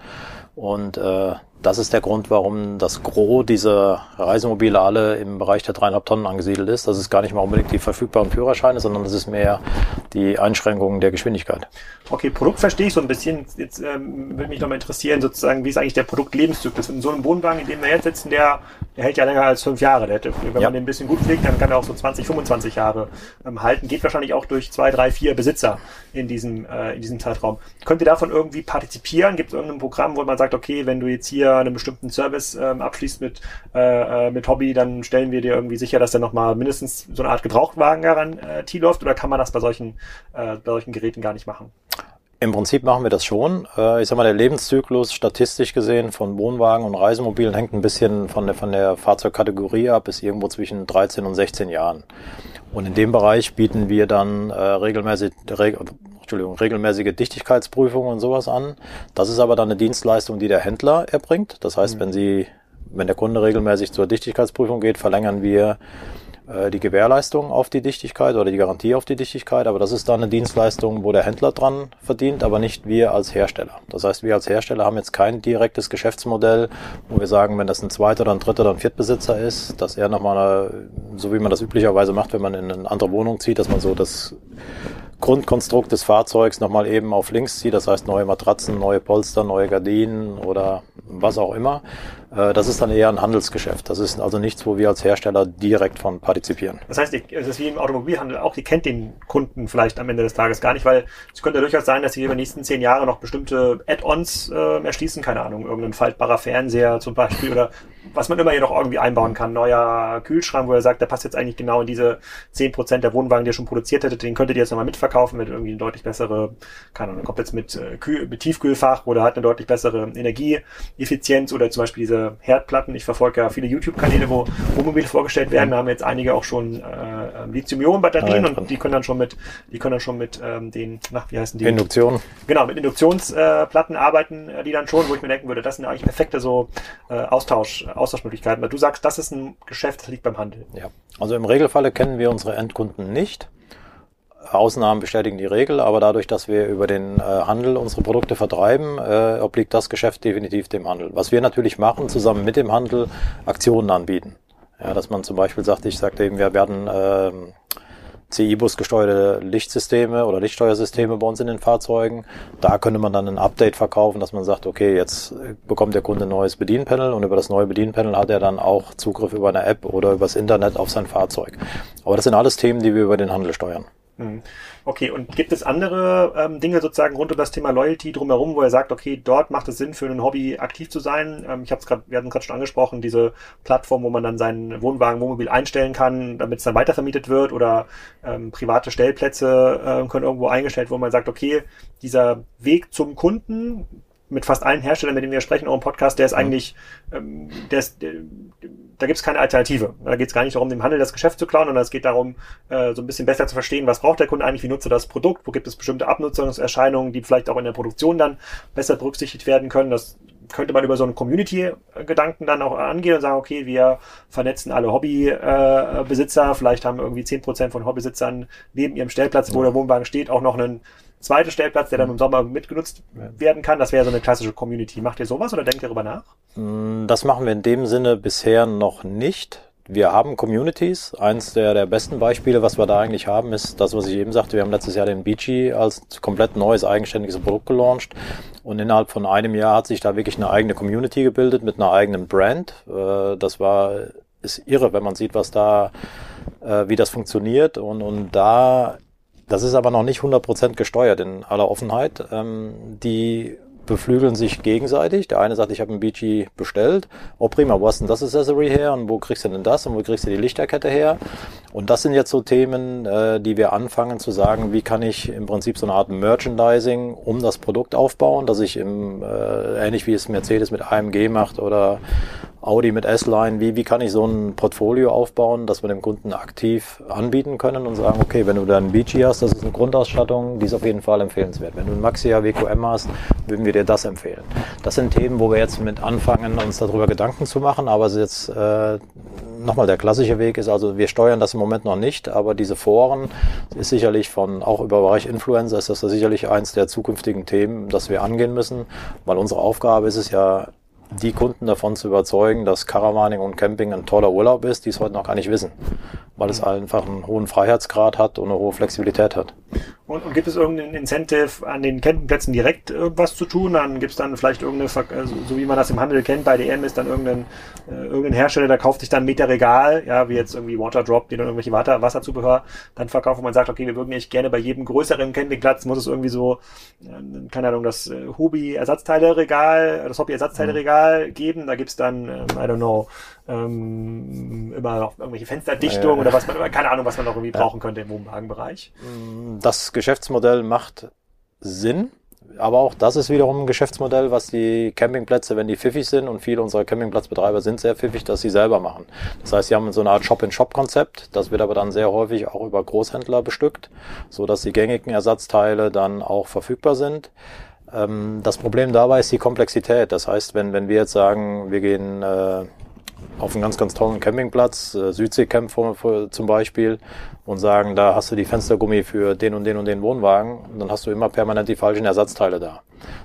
Und äh, das ist der Grund, warum das Gros dieser Reisemobile alle im Bereich der dreieinhalb Tonnen angesiedelt ist. Das ist gar nicht mal unbedingt die verfügbaren Führerscheine, sondern das ist mehr die Einschränkungen der Geschwindigkeit. Okay, Produkt verstehe ich so ein bisschen. Jetzt ähm, würde mich nochmal interessieren, sozusagen, wie ist eigentlich der Produktlebenszyklus? In so einem Wohnwagen, in dem wir jetzt sitzen, der, der hält ja länger als fünf Jahre. Der, wenn ja. man den ein bisschen gut pflegt, dann kann er auch so 20, 25 Jahre ähm, halten. Geht wahrscheinlich auch durch zwei, drei, vier Besitzer in diesem, äh, in diesem Zeitraum. Könnt ihr davon irgendwie partizipieren? Gibt es irgendein Programm, wo man sagt, okay, wenn du jetzt hier einen bestimmten Service ähm, abschließt mit, äh, äh, mit Hobby, dann stellen wir dir irgendwie sicher, dass der nochmal mindestens so eine Art Gebrauchtwagen-Garantie läuft? Oder kann man das bei solchen, äh, bei solchen Geräten gar nicht machen? Im Prinzip machen wir das schon. Äh, ich sag mal, der Lebenszyklus statistisch gesehen von Wohnwagen und Reisemobilen hängt ein bisschen von der, von der Fahrzeugkategorie ab, ist irgendwo zwischen 13 und 16 Jahren. Und in dem Bereich bieten wir dann äh, regelmäßig, reg, Entschuldigung, regelmäßige Dichtigkeitsprüfungen und sowas an. Das ist aber dann eine Dienstleistung, die der Händler erbringt. Das heißt, mhm. wenn Sie, wenn der Kunde regelmäßig zur Dichtigkeitsprüfung geht, verlängern wir äh, die Gewährleistung auf die Dichtigkeit oder die Garantie auf die Dichtigkeit, aber das ist dann eine Dienstleistung, wo der Händler dran verdient, aber nicht wir als Hersteller. Das heißt, wir als Hersteller haben jetzt kein direktes Geschäftsmodell, wo wir sagen, wenn das ein zweiter, dann dritter, dann viertbesitzer ist, dass er nochmal, so wie man das üblicherweise macht, wenn man in eine andere Wohnung zieht, dass man so das Grundkonstrukt des Fahrzeugs nochmal eben auf links zieht, das heißt neue Matratzen, neue Polster, neue Gardinen oder was auch immer. Äh, das ist dann eher ein Handelsgeschäft. Das ist also nichts, wo wir als Hersteller direkt von partizipieren. Das heißt, es ist wie im Automobilhandel auch, ihr kennt den Kunden vielleicht am Ende des Tages gar nicht, weil es könnte durchaus sein, dass sie über die nächsten zehn Jahre noch bestimmte Add-ons äh, erschließen, keine Ahnung, irgendein faltbarer Fernseher zum Beispiel oder was man immer hier noch irgendwie einbauen kann. Neuer Kühlschrank, wo er sagt, der passt jetzt eigentlich genau in diese zehn Prozent der Wohnwagen, die er schon produziert hätte, den könntet ihr jetzt nochmal mitverkaufen mit irgendwie eine deutlich bessere, keine Ahnung, kommt jetzt mit, äh, Kühl, mit Tiefkühlfach oder hat eine deutlich bessere Energieeffizienz oder zum Beispiel diese Herdplatten. Ich verfolge ja viele YouTube-Kanäle, wo Wohnmobile vorgestellt werden. Da haben jetzt einige auch schon äh, ähm, Lithium-Ionen-Batterien und die können dann schon mit, die können dann schon mit ähm, den, nach wie heißen die? Induktion. Genau, mit Induktionsplatten äh, arbeiten, äh, die dann schon, wo ich mir denken würde, das sind eigentlich perfekte so äh, Austausch, Austauschmöglichkeiten. Weil du sagst, das ist ein Geschäft, das liegt beim Handel. Ja, also im Regelfalle kennen wir unsere Endkunden nicht. Ausnahmen bestätigen die Regel, aber dadurch, dass wir über den äh, Handel unsere Produkte vertreiben, äh, obliegt das Geschäft definitiv dem Handel. Was wir natürlich machen, zusammen mit dem Handel Aktionen anbieten. Ja, dass man zum Beispiel sagt, ich sagte eben, wir werden äh, CI-Bus gesteuerte Lichtsysteme oder Lichtsteuersysteme bei uns in den Fahrzeugen. Da könnte man dann ein Update verkaufen, dass man sagt, okay, jetzt bekommt der Kunde ein neues Bedienpanel und über das neue Bedienpanel hat er dann auch Zugriff über eine App oder übers Internet auf sein Fahrzeug. Aber das sind alles Themen, die wir über den Handel steuern. Mhm. Okay, und gibt es andere ähm, Dinge sozusagen rund um das Thema Loyalty drumherum, wo er sagt, okay, dort macht es Sinn für ein Hobby aktiv zu sein? Ähm, ich habe es gerade, wir hatten gerade schon angesprochen, diese Plattform, wo man dann seinen Wohnwagen, Wohnmobil einstellen kann, damit es dann weitervermietet wird oder ähm, private Stellplätze äh, können irgendwo eingestellt, wo man sagt, okay, dieser Weg zum Kunden mit fast allen Herstellern, mit denen wir sprechen, auch im Podcast, der ist mhm. eigentlich, ähm, der ist, der, da gibt es keine Alternative. Da geht es gar nicht darum, dem Handel das Geschäft zu klauen, sondern es geht darum, äh, so ein bisschen besser zu verstehen, was braucht der Kunde eigentlich, wie nutzt er das Produkt, wo gibt es bestimmte Abnutzungserscheinungen, die vielleicht auch in der Produktion dann besser berücksichtigt werden können. Das könnte man über so einen Community-Gedanken dann auch angehen und sagen, okay, wir vernetzen alle Hobbybesitzer, äh, vielleicht haben irgendwie zehn Prozent von Hobbybesitzern neben ihrem Stellplatz, wo der Wohnwagen steht, auch noch einen zweiten Stellplatz, der dann im Sommer mitgenutzt werden kann. Das wäre so eine klassische Community. Macht ihr sowas oder denkt ihr darüber nach? Mm, das machen wir in dem Sinne bisher noch nicht. Wir haben Communities. Eins der, der besten Beispiele, was wir da eigentlich haben, ist das, was ich eben sagte. Wir haben letztes Jahr den Beachy als komplett neues, eigenständiges Produkt gelauncht. Und innerhalb von einem Jahr hat sich da wirklich eine eigene Community gebildet mit einer eigenen Brand. Äh, das war, ist irre, wenn man sieht, was da, äh, wie das funktioniert. Und, und da das ist aber noch nicht 100% gesteuert in aller Offenheit. Ähm, die beflügeln sich gegenseitig. Der eine sagt, ich habe ein BG bestellt. Oh prima, wo hast denn das Accessory her und wo kriegst du denn das und wo kriegst du die Lichterkette her? Und das sind jetzt so Themen, äh, die wir anfangen zu sagen, wie kann ich im Prinzip so eine Art Merchandising um das Produkt aufbauen, dass ich im, äh, ähnlich wie es Mercedes mit AMG macht oder Audi mit S-Line. Wie, wie kann ich so ein Portfolio aufbauen, dass wir dem Kunden aktiv anbieten können und sagen, okay, wenn du da einen BG hast, das ist eine Grundausstattung, die ist auf jeden Fall empfehlenswert. Wenn du einen Maxia WQM hast, würden wir dir das empfehlen. Das sind Themen, wo wir jetzt mit anfangen, uns darüber Gedanken zu machen, aber es ist jetzt äh, nochmal der klassische Weg ist, also wir steuern das im Moment noch nicht, aber diese Foren ist sicherlich von, auch über Bereich Influencer, ist das sicherlich eins der zukünftigen Themen, das wir angehen müssen, weil unsere Aufgabe ist es ja, die Kunden davon zu überzeugen, dass Caravaning und Camping ein toller Urlaub ist, die es heute noch gar nicht wissen, weil es einfach einen hohen Freiheitsgrad hat und eine hohe Flexibilität hat. Und, und gibt es irgendein Incentive an den Campingplätzen direkt irgendwas zu tun? Dann gibt es dann vielleicht irgendeine, also, so wie man das im Handel kennt, bei DM ist dann irgendein, äh, irgendein Hersteller, der kauft sich dann Meter Regal, ja, wie jetzt irgendwie Waterdrop, die dann irgendwelche Wasser, Wasserzubehör dann verkaufen und man sagt, okay, wir würden echt gerne bei jedem größeren Campingplatz muss es irgendwie so, äh, keine Ahnung, das äh, Hobby-Ersatzteile-Regal, das Hobby-Ersatzteile-Regal geben. Da gibt's dann, ähm, I don't know, ähm, immer noch irgendwelche Fensterdichtungen ja. oder was man, keine Ahnung, was man noch irgendwie ja. brauchen könnte im Wohnwagenbereich. Das Geschäftsmodell macht Sinn. Aber auch das ist wiederum ein Geschäftsmodell, was die Campingplätze, wenn die pfiffig sind, und viele unserer Campingplatzbetreiber sind sehr pfiffig, dass sie selber machen. Das heißt, sie haben so eine Art Shop-in-Shop-Konzept. Das wird aber dann sehr häufig auch über Großhändler bestückt, so dass die gängigen Ersatzteile dann auch verfügbar sind. Ähm, das Problem dabei ist die Komplexität. Das heißt, wenn, wenn wir jetzt sagen, wir gehen äh, auf einen ganz, ganz tollen Campingplatz, äh, Südseecamp zum Beispiel, und sagen, da hast du die Fenstergummi für den und den und den Wohnwagen, dann hast du immer permanent die falschen Ersatzteile da.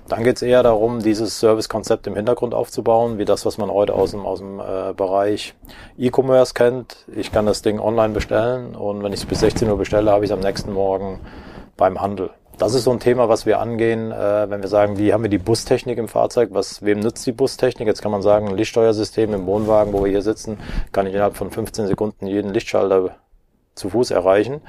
Dann geht es eher darum, dieses Servicekonzept im Hintergrund aufzubauen, wie das, was man heute aus dem, aus dem äh, Bereich E-Commerce kennt. Ich kann das Ding online bestellen und wenn ich es bis 16 Uhr bestelle, habe ich es am nächsten Morgen beim Handel. Das ist so ein Thema, was wir angehen, äh, wenn wir sagen, wie haben wir die Bustechnik im Fahrzeug, was, wem nützt die Bustechnik? Jetzt kann man sagen, ein Lichtsteuersystem im Wohnwagen, wo wir hier sitzen, kann ich innerhalb von 15 Sekunden jeden Lichtschalter zu Fuß erreichen.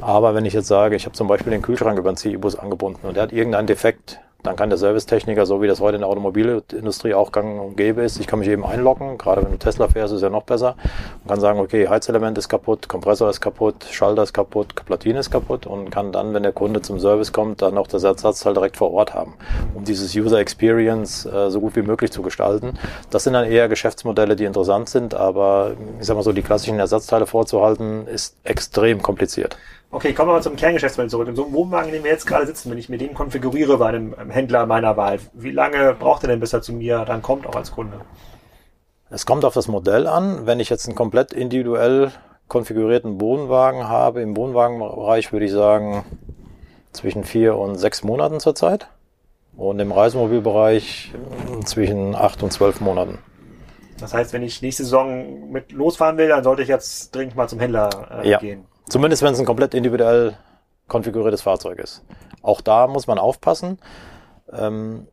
Aber wenn ich jetzt sage, ich habe zum Beispiel den Kühlschrank über den CI-Bus angebunden und der hat irgendeinen Defekt, dann kann der Servicetechniker, so wie das heute in der Automobilindustrie auch gang und gäbe ist, ich kann mich eben einloggen, gerade wenn du Tesla fährst, ist es ja noch besser, und kann sagen, okay, Heizelement ist kaputt, Kompressor ist kaputt, Schalter ist kaputt, Platine ist kaputt und kann dann, wenn der Kunde zum Service kommt, dann auch das Ersatzteil direkt vor Ort haben, um dieses User Experience äh, so gut wie möglich zu gestalten. Das sind dann eher Geschäftsmodelle, die interessant sind, aber ich sag mal so, die klassischen Ersatzteile vorzuhalten, ist extrem kompliziert. Okay, kommen wir mal zum Kerngeschäftsmodell zurück. In so einem Wohnwagen, in dem wir jetzt gerade sitzen, wenn ich mir den konfiguriere bei einem Händler meiner Wahl, wie lange braucht er denn, bis er zu mir dann kommt, auch als Kunde? Es kommt auf das Modell an. Wenn ich jetzt einen komplett individuell konfigurierten Wohnwagen habe, im Wohnwagenbereich würde ich sagen zwischen vier und sechs Monaten zurzeit. Und im Reisemobilbereich zwischen acht und zwölf Monaten. Das heißt, wenn ich nächste Saison mit losfahren will, dann sollte ich jetzt dringend mal zum Händler äh, ja. gehen. Zumindest wenn es ein komplett individuell konfiguriertes Fahrzeug ist. Auch da muss man aufpassen. Ähm,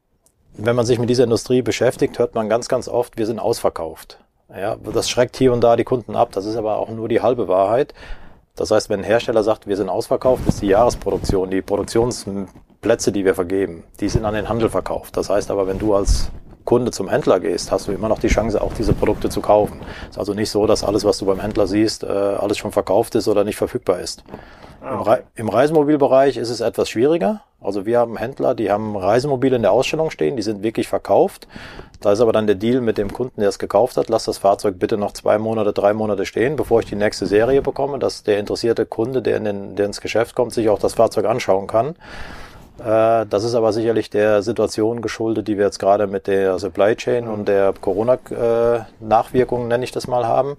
wenn man sich mit dieser Industrie beschäftigt, hört man ganz, ganz oft, wir sind ausverkauft. Ja, das schreckt hier und da die Kunden ab. Das ist aber auch nur die halbe Wahrheit. Das heißt, wenn ein Hersteller sagt, wir sind ausverkauft, ist die Jahresproduktion, die Produktionsplätze, die wir vergeben, die sind an den Handel verkauft. Das heißt aber, wenn du als Kunde zum Händler gehst, hast du immer noch die Chance, auch diese Produkte zu kaufen. Es ist also nicht so, dass alles, was du beim Händler siehst, äh, alles schon verkauft ist oder nicht verfügbar ist. Ah, Im, Re Im Reisemobilbereich ist es etwas schwieriger. Also wir haben Händler, die haben Reisemobile in der Ausstellung stehen, die sind wirklich verkauft. Da ist aber dann der Deal mit dem Kunden, der es gekauft hat, lass das Fahrzeug bitte noch zwei Monate, drei Monate stehen, bevor ich die nächste Serie bekomme, dass der interessierte Kunde, der, in den, der ins Geschäft kommt, sich auch das Fahrzeug anschauen kann. Äh, das ist aber sicherlich der Situation geschuldet, die wir jetzt gerade mit der Supply Chain und der Corona-Nachwirkungen, nenne ich das mal, haben.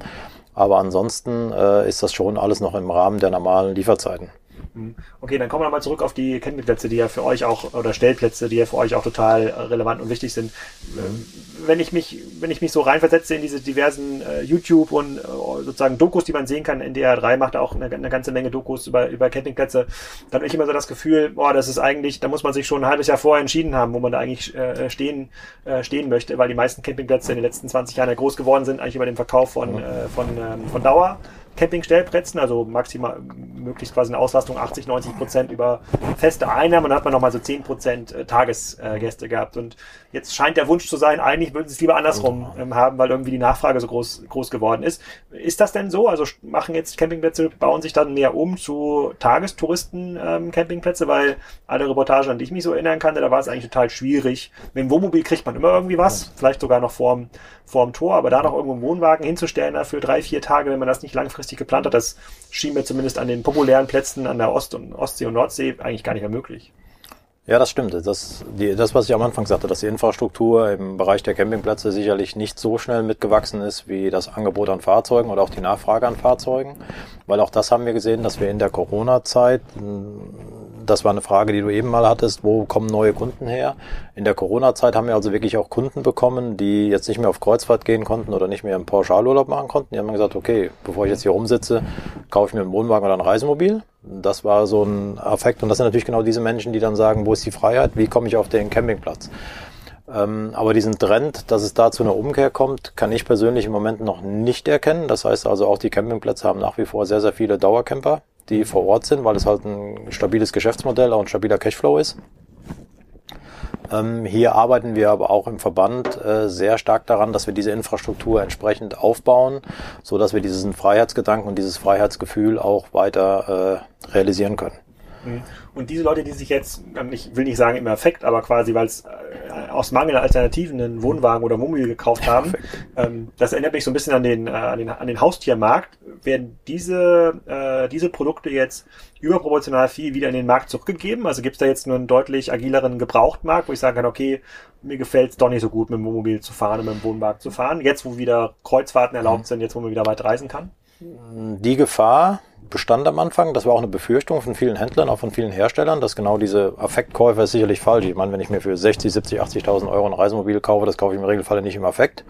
Aber ansonsten äh, ist das schon alles noch im Rahmen der normalen Lieferzeiten. Mhm. Okay, dann kommen wir nochmal zurück auf die Campingplätze, die ja für euch auch, oder Stellplätze, die ja für euch auch total relevant und wichtig sind. Mhm. Wenn ich mich, wenn ich mich so reinversetze in diese diversen äh, YouTube und äh, sozusagen Dokus, die man sehen kann, in DR3 macht auch eine, eine, ganze Menge Dokus über, über Campingplätze, dann habe ich immer so das Gefühl, boah, das ist eigentlich, da muss man sich schon ein halbes Jahr vorher entschieden haben, wo man da eigentlich äh, stehen, äh, stehen möchte, weil die meisten Campingplätze in den letzten 20 Jahren ja groß geworden sind, eigentlich über den Verkauf von, mhm. äh, von, ähm, von Dauer Campingstellplätzen, also maximal möglichst quasi eine Auslastung 80, 90 Prozent über feste Einnahmen. Und dann hat man nochmal so 10 Prozent äh, Tagesgäste gehabt. Und jetzt scheint der Wunsch zu sein, eigentlich würden sie es lieber andersrum ähm, haben, weil irgendwie die Nachfrage so groß, groß geworden ist. Ist das denn so? Also machen jetzt Campingplätze, bauen sich dann mehr um zu Tagestouristen-Campingplätze, ähm, weil alle Reportagen, an die ich mich so erinnern kann, da war es eigentlich total schwierig. Mit dem Wohnmobil kriegt man immer irgendwie was, vielleicht sogar noch vorm, vorm Tor, aber da noch irgendwo einen Wohnwagen hinzustellen dafür drei, vier Tage, wenn man das nicht langfristig geplant hat, das schien mir zumindest an den populären Plätzen an der Ost- und Ostsee und Nordsee eigentlich gar nicht mehr möglich. Ja, das stimmt. Das, die, das, was ich am Anfang sagte, dass die Infrastruktur im Bereich der Campingplätze sicherlich nicht so schnell mitgewachsen ist wie das Angebot an Fahrzeugen oder auch die Nachfrage an Fahrzeugen. Weil auch das haben wir gesehen, dass wir in der Corona-Zeit das war eine Frage, die du eben mal hattest, wo kommen neue Kunden her? In der Corona-Zeit haben wir also wirklich auch Kunden bekommen, die jetzt nicht mehr auf Kreuzfahrt gehen konnten oder nicht mehr einen Pauschalurlaub machen konnten. Die haben gesagt, okay, bevor ich jetzt hier rumsitze, kaufe ich mir einen Wohnwagen oder ein Reisemobil. Das war so ein Affekt und das sind natürlich genau diese Menschen, die dann sagen, wo ist die Freiheit? Wie komme ich auf den Campingplatz? Ähm, aber diesen Trend, dass es da zu einer Umkehr kommt, kann ich persönlich im Moment noch nicht erkennen. Das heißt also, auch die Campingplätze haben nach wie vor sehr, sehr viele Dauercamper, die vor Ort sind, weil es halt ein stabiles Geschäftsmodell, auch stabiler Cashflow ist. Ähm, hier arbeiten wir aber auch im Verband äh, sehr stark daran, dass wir diese Infrastruktur entsprechend aufbauen, so dass wir diesen Freiheitsgedanken und dieses Freiheitsgefühl auch weiter äh, realisieren können. Mhm. Und diese Leute, die sich jetzt, ähm, ich will nicht sagen im Effekt, aber quasi, weil es äh, aus Mangel an Alternativen einen Wohnwagen oder Wohnmobil gekauft haben, ähm, das erinnert mich so ein bisschen an den, äh, an den, an den Haustiermarkt. Werden diese, äh, diese Produkte jetzt überproportional viel wieder in den Markt zurückgegeben? Also gibt es da jetzt nur einen deutlich agileren Gebrauchtmarkt, wo ich sagen kann, okay, mir gefällt es doch nicht so gut, mit dem Wohnmobil zu fahren und mit dem Wohnwagen zu fahren. Jetzt, wo wieder Kreuzfahrten erlaubt mhm. sind, jetzt, wo man wieder weit reisen kann? Die Gefahr bestand am Anfang. Das war auch eine Befürchtung von vielen Händlern, auch von vielen Herstellern, dass genau diese Affektkäufer ist sicherlich falsch. Ich meine, wenn ich mir für 60, 70, 80.000 Euro ein Reisemobil kaufe, das kaufe ich im Regelfall nicht im Affekt.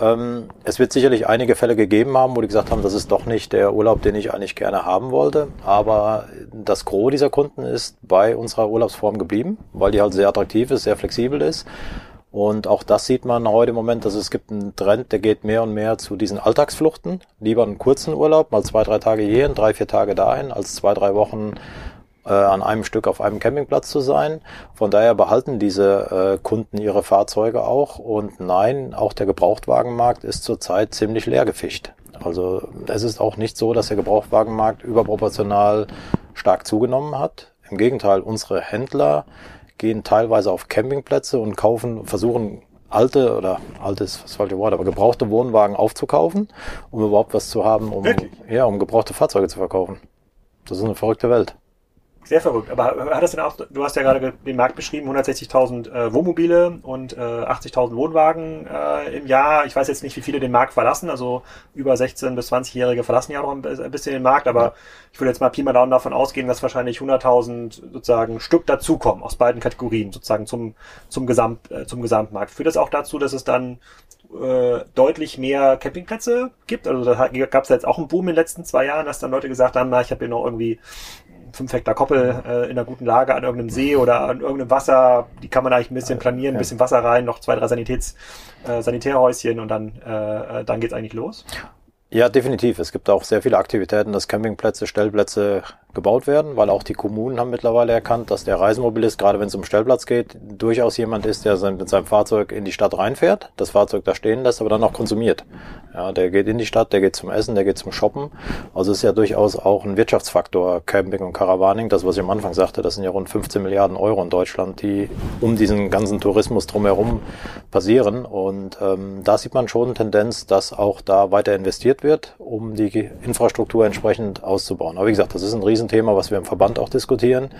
Ähm, es wird sicherlich einige Fälle gegeben haben, wo die gesagt haben, das ist doch nicht der Urlaub, den ich eigentlich gerne haben wollte. Aber das Gros dieser Kunden ist bei unserer Urlaubsform geblieben, weil die halt sehr attraktiv ist, sehr flexibel ist und auch das sieht man heute im Moment, dass es gibt einen Trend, der geht mehr und mehr zu diesen Alltagsfluchten. Lieber einen kurzen Urlaub, mal zwei, drei Tage hierhin, drei, vier Tage dahin, als zwei, drei Wochen äh, an einem Stück auf einem Campingplatz zu sein. Von daher behalten diese äh, Kunden ihre Fahrzeuge auch. Und nein, auch der Gebrauchtwagenmarkt ist zurzeit ziemlich leergefischt. Also es ist auch nicht so, dass der Gebrauchtwagenmarkt überproportional stark zugenommen hat. Im Gegenteil, unsere Händler gehen teilweise auf Campingplätze und kaufen, versuchen alte oder altes, was falsche Wort, aber gebrauchte Wohnwagen aufzukaufen, um überhaupt was zu haben, um, ja, um gebrauchte Fahrzeuge zu verkaufen. Das ist eine verrückte Welt. Sehr verrückt. Aber hat das denn auch, du hast ja gerade den Markt beschrieben, 160.000 äh, Wohnmobile und äh, 80.000 Wohnwagen äh, im Jahr. Ich weiß jetzt nicht, wie viele den Markt verlassen. Also über 16- bis 20-Jährige verlassen ja auch ein bisschen den Markt. Aber ja. ich würde jetzt mal Pi mal Daumen davon ausgehen, dass wahrscheinlich 100.000 sozusagen Stück dazukommen aus beiden Kategorien sozusagen zum, zum, Gesamt, äh, zum Gesamtmarkt. Führt das auch dazu, dass es dann äh, deutlich mehr Campingplätze gibt. Also da gab es jetzt auch einen Boom in den letzten zwei Jahren, dass dann Leute gesagt haben, na, ich habe hier noch irgendwie fünf Hektar Koppel äh, in einer guten Lage an irgendeinem See oder an irgendeinem Wasser. Die kann man eigentlich ein bisschen planieren, ein bisschen Wasser rein, noch zwei, drei Sanitäts, äh, Sanitärhäuschen und dann, äh, äh dann geht's eigentlich los. Ja, definitiv. Es gibt auch sehr viele Aktivitäten, dass Campingplätze, Stellplätze gebaut werden, weil auch die Kommunen haben mittlerweile erkannt, dass der Reisemobilist, gerade wenn es um Stellplatz geht, durchaus jemand ist, der mit seinem Fahrzeug in die Stadt reinfährt, das Fahrzeug da stehen lässt, aber dann auch konsumiert. Ja, der geht in die Stadt, der geht zum Essen, der geht zum Shoppen. Also ist ja durchaus auch ein Wirtschaftsfaktor, Camping und Caravaning. Das, was ich am Anfang sagte, das sind ja rund 15 Milliarden Euro in Deutschland, die um diesen ganzen Tourismus drumherum passieren. Und ähm, da sieht man schon Tendenz, dass auch da weiter investiert wird, um die Infrastruktur entsprechend auszubauen. Aber wie gesagt, das ist ein Riesenthema, was wir im Verband auch diskutieren.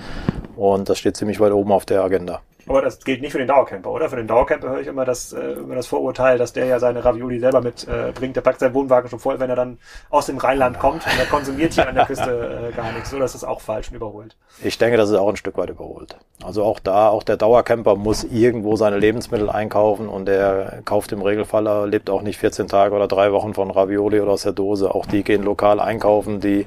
Und das steht ziemlich weit oben auf der Agenda. Aber das gilt nicht für den Dauercamper, oder? Für den Dauercamper höre ich immer das, äh, immer das Vorurteil, dass der ja seine Ravioli selber mitbringt. Äh, der packt seinen Wohnwagen schon voll, wenn er dann aus dem Rheinland kommt und er konsumiert hier an der Küste äh, gar nichts. So, das ist auch falsch und überholt. Ich denke, das ist auch ein Stück weit überholt. Also auch da, auch der Dauercamper muss irgendwo seine Lebensmittel einkaufen und der kauft im Regelfall, er lebt auch nicht 14 Tage oder drei Wochen von Ravioli oder aus der Dose. Auch die gehen lokal einkaufen, die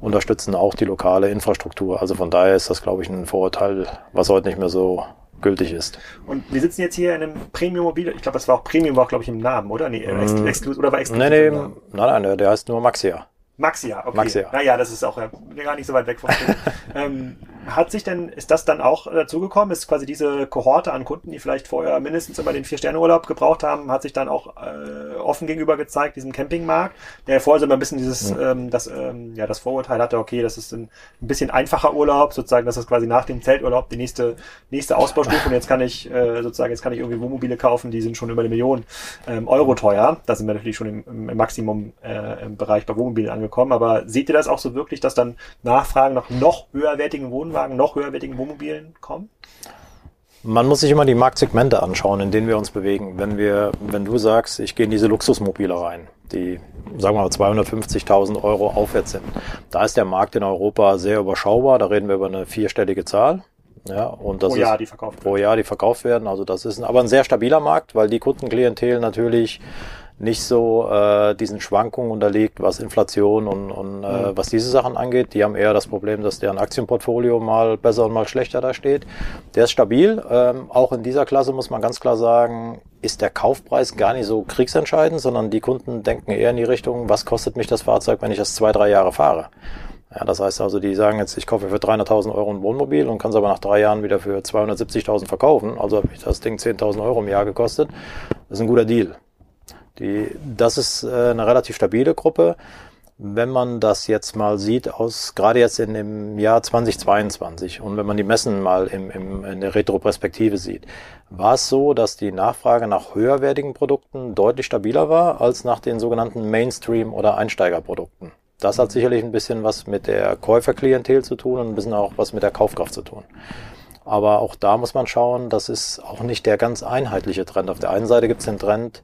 unterstützen auch die lokale Infrastruktur. Also von daher ist das, glaube ich, ein Vorurteil, was heute nicht mehr so gültig ist. Und wir sitzen jetzt hier in einem Premium-Mobil. Ich glaube, das war auch Premium, war glaube ich im Namen, oder? Nee, mm. Exklu oder war exklusiv? Nee, nee, nein, nein, der, heißt nur Maxia. Maxia, okay. Maxia. Naja, das ist auch ja, gar nicht so weit weg vom ähm, Hat sich denn, ist das dann auch dazugekommen? Ist quasi diese Kohorte an Kunden, die vielleicht vorher mindestens immer den Vier-Sterne-Urlaub gebraucht haben, hat sich dann auch äh, offen gegenüber gezeigt, diesem Campingmarkt, der vorher so immer ein bisschen dieses, ja. ähm, das, ähm, ja, das Vorurteil hatte, okay, das ist ein, ein bisschen einfacher Urlaub, sozusagen, das ist quasi nach dem Zelturlaub die nächste, nächste Ausbaustufe und jetzt kann ich, äh, sozusagen, jetzt kann ich irgendwie Wohnmobile kaufen, die sind schon über eine Million ähm, Euro teuer. Da sind wir natürlich schon im, im Maximum äh, im Bereich bei Wohnmobilen angekommen angekommen. Aber seht ihr das auch so wirklich, dass dann Nachfragen nach noch höherwertigen Wohnwagen, noch höherwertigen Wohnmobilen kommen? Man muss sich immer die Marktsegmente anschauen, in denen wir uns bewegen. Wenn wir, wenn du sagst, ich gehe in diese Luxusmobile rein, die, sagen wir mal, 250.000 Euro aufwärts sind, da ist der Markt in Europa sehr überschaubar. Da reden wir über eine vierstellige Zahl. Ja, und das pro Jahr, die verkauft werden. Pro Jahr, die verkauft werden. Also das ist aber ein sehr stabiler Markt, weil die Kundenklientel natürlich nicht so äh, diesen Schwankungen unterliegt, was Inflation und, und äh, mhm. was diese Sachen angeht. Die haben eher das Problem, dass deren Aktienportfolio mal besser und mal schlechter da steht. Der ist stabil. Ähm, auch in dieser Klasse muss man ganz klar sagen, ist der Kaufpreis gar nicht so kriegsentscheidend, sondern die Kunden denken eher in die Richtung, was kostet mich das Fahrzeug, wenn ich das zwei, drei Jahre fahre. Ja, das heißt also, die sagen jetzt, ich kaufe für 300.000 Euro ein Wohnmobil und kann es aber nach drei Jahren wieder für 270.000 verkaufen. Also hat mich das Ding 10.000 Euro im Jahr gekostet. Das ist ein guter Deal. Die, das ist äh, eine relativ stabile Gruppe. Wenn man das jetzt mal sieht, aus gerade jetzt in dem Jahr 2022 und wenn man die Messen mal im, im, in der Retroperspektive sieht, war es so, dass die Nachfrage nach höherwertigen Produkten deutlich stabiler war als nach den sogenannten Mainstream- oder Einsteigerprodukten. Das hat sicherlich ein bisschen was mit der Käuferklientel zu tun und ein bisschen auch was mit der Kaufkraft zu tun. Aber auch da muss man schauen, das ist auch nicht der ganz einheitliche Trend. Auf der einen Seite gibt es den Trend,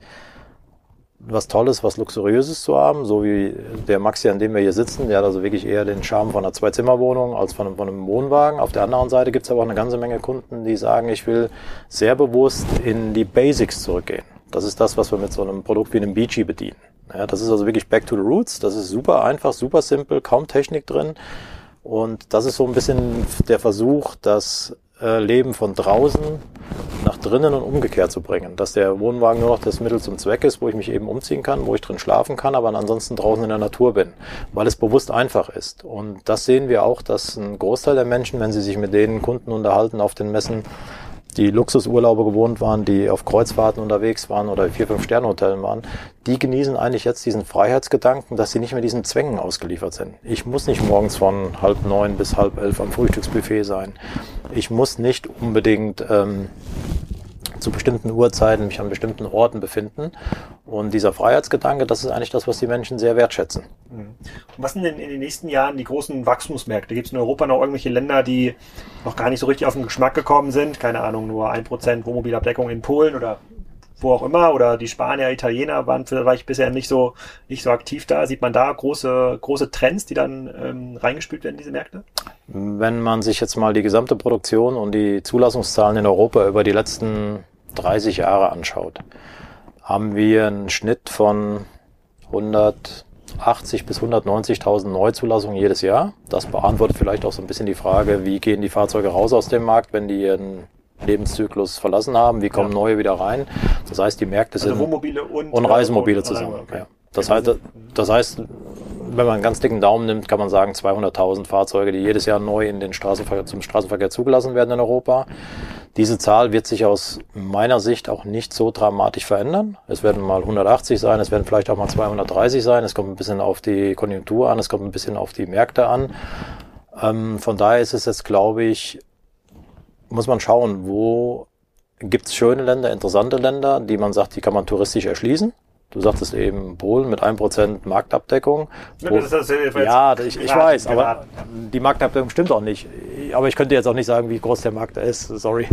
was Tolles, was Luxuriöses zu haben, so wie der Maxi, an dem wir hier sitzen, der hat also wirklich eher den Charme von einer Zwei-Zimmer-Wohnung als von einem, von einem Wohnwagen. Auf der anderen Seite gibt es aber auch eine ganze Menge Kunden, die sagen, ich will sehr bewusst in die Basics zurückgehen. Das ist das, was wir mit so einem Produkt wie einem Beachy bedienen. Ja, das ist also wirklich back to the roots. Das ist super einfach, super simpel, kaum Technik drin. Und das ist so ein bisschen der Versuch, das äh, Leben von draußen nach drinnen und umgekehrt zu bringen. Dass der Wohnwagen nur noch das Mittel zum Zweck ist, wo ich mich eben umziehen kann, wo ich drin schlafen kann, aber ansonsten draußen in der Natur bin, weil es bewusst einfach ist. Und das sehen wir auch, dass ein Großteil der Menschen, wenn sie sich mit den Kunden unterhalten auf den Messen, die Luxusurlaube gewohnt waren, die auf Kreuzfahrten unterwegs waren oder vier, fünf Sterne waren, die genießen eigentlich jetzt diesen Freiheitsgedanken, dass sie nicht mehr diesen Zwängen ausgeliefert sind. Ich muss nicht morgens von halb neun bis halb elf am Frühstücksbuffet sein. Ich muss nicht unbedingt ähm, zu bestimmten Uhrzeiten mich an bestimmten Orten befinden. Und dieser Freiheitsgedanke, das ist eigentlich das, was die Menschen sehr wertschätzen. Mhm. Und was sind denn in den nächsten Jahren die großen Wachstumsmärkte? Gibt es in Europa noch irgendwelche Länder, die noch gar nicht so richtig auf den Geschmack gekommen sind? Keine Ahnung, nur ein Prozent Wohnmobilabdeckung in Polen oder wo auch immer, oder die Spanier, Italiener waren vielleicht bisher nicht so, nicht so aktiv da. Sieht man da große, große Trends, die dann ähm, reingespült werden diese Märkte? Wenn man sich jetzt mal die gesamte Produktion und die Zulassungszahlen in Europa über die letzten 30 Jahre anschaut, haben wir einen Schnitt von 180 bis 190.000 Neuzulassungen jedes Jahr. Das beantwortet vielleicht auch so ein bisschen die Frage, wie gehen die Fahrzeuge raus aus dem Markt, wenn die ihren Lebenszyklus verlassen haben, wie kommen ja. neue wieder rein. Das heißt, die Märkte also sind Wohnmobile und, und Reisemobile und, zusammen. Okay. Ja. Das, heißt, das heißt, wenn man einen ganz dicken Daumen nimmt, kann man sagen 200.000 Fahrzeuge, die jedes Jahr neu in den Straßenverkehr, zum Straßenverkehr zugelassen werden in Europa. Diese Zahl wird sich aus meiner Sicht auch nicht so dramatisch verändern. Es werden mal 180 sein, es werden vielleicht auch mal 230 sein. Es kommt ein bisschen auf die Konjunktur an, es kommt ein bisschen auf die Märkte an. Ähm, von daher ist es jetzt, glaube ich, muss man schauen, wo gibt es schöne Länder, interessante Länder, die man sagt, die kann man touristisch erschließen. Du sagtest eben Polen mit 1% Marktabdeckung. Ist ja ich, ich weiß, aber die Marktabdeckung stimmt auch nicht. Aber ich könnte jetzt auch nicht sagen, wie groß der Markt ist, sorry.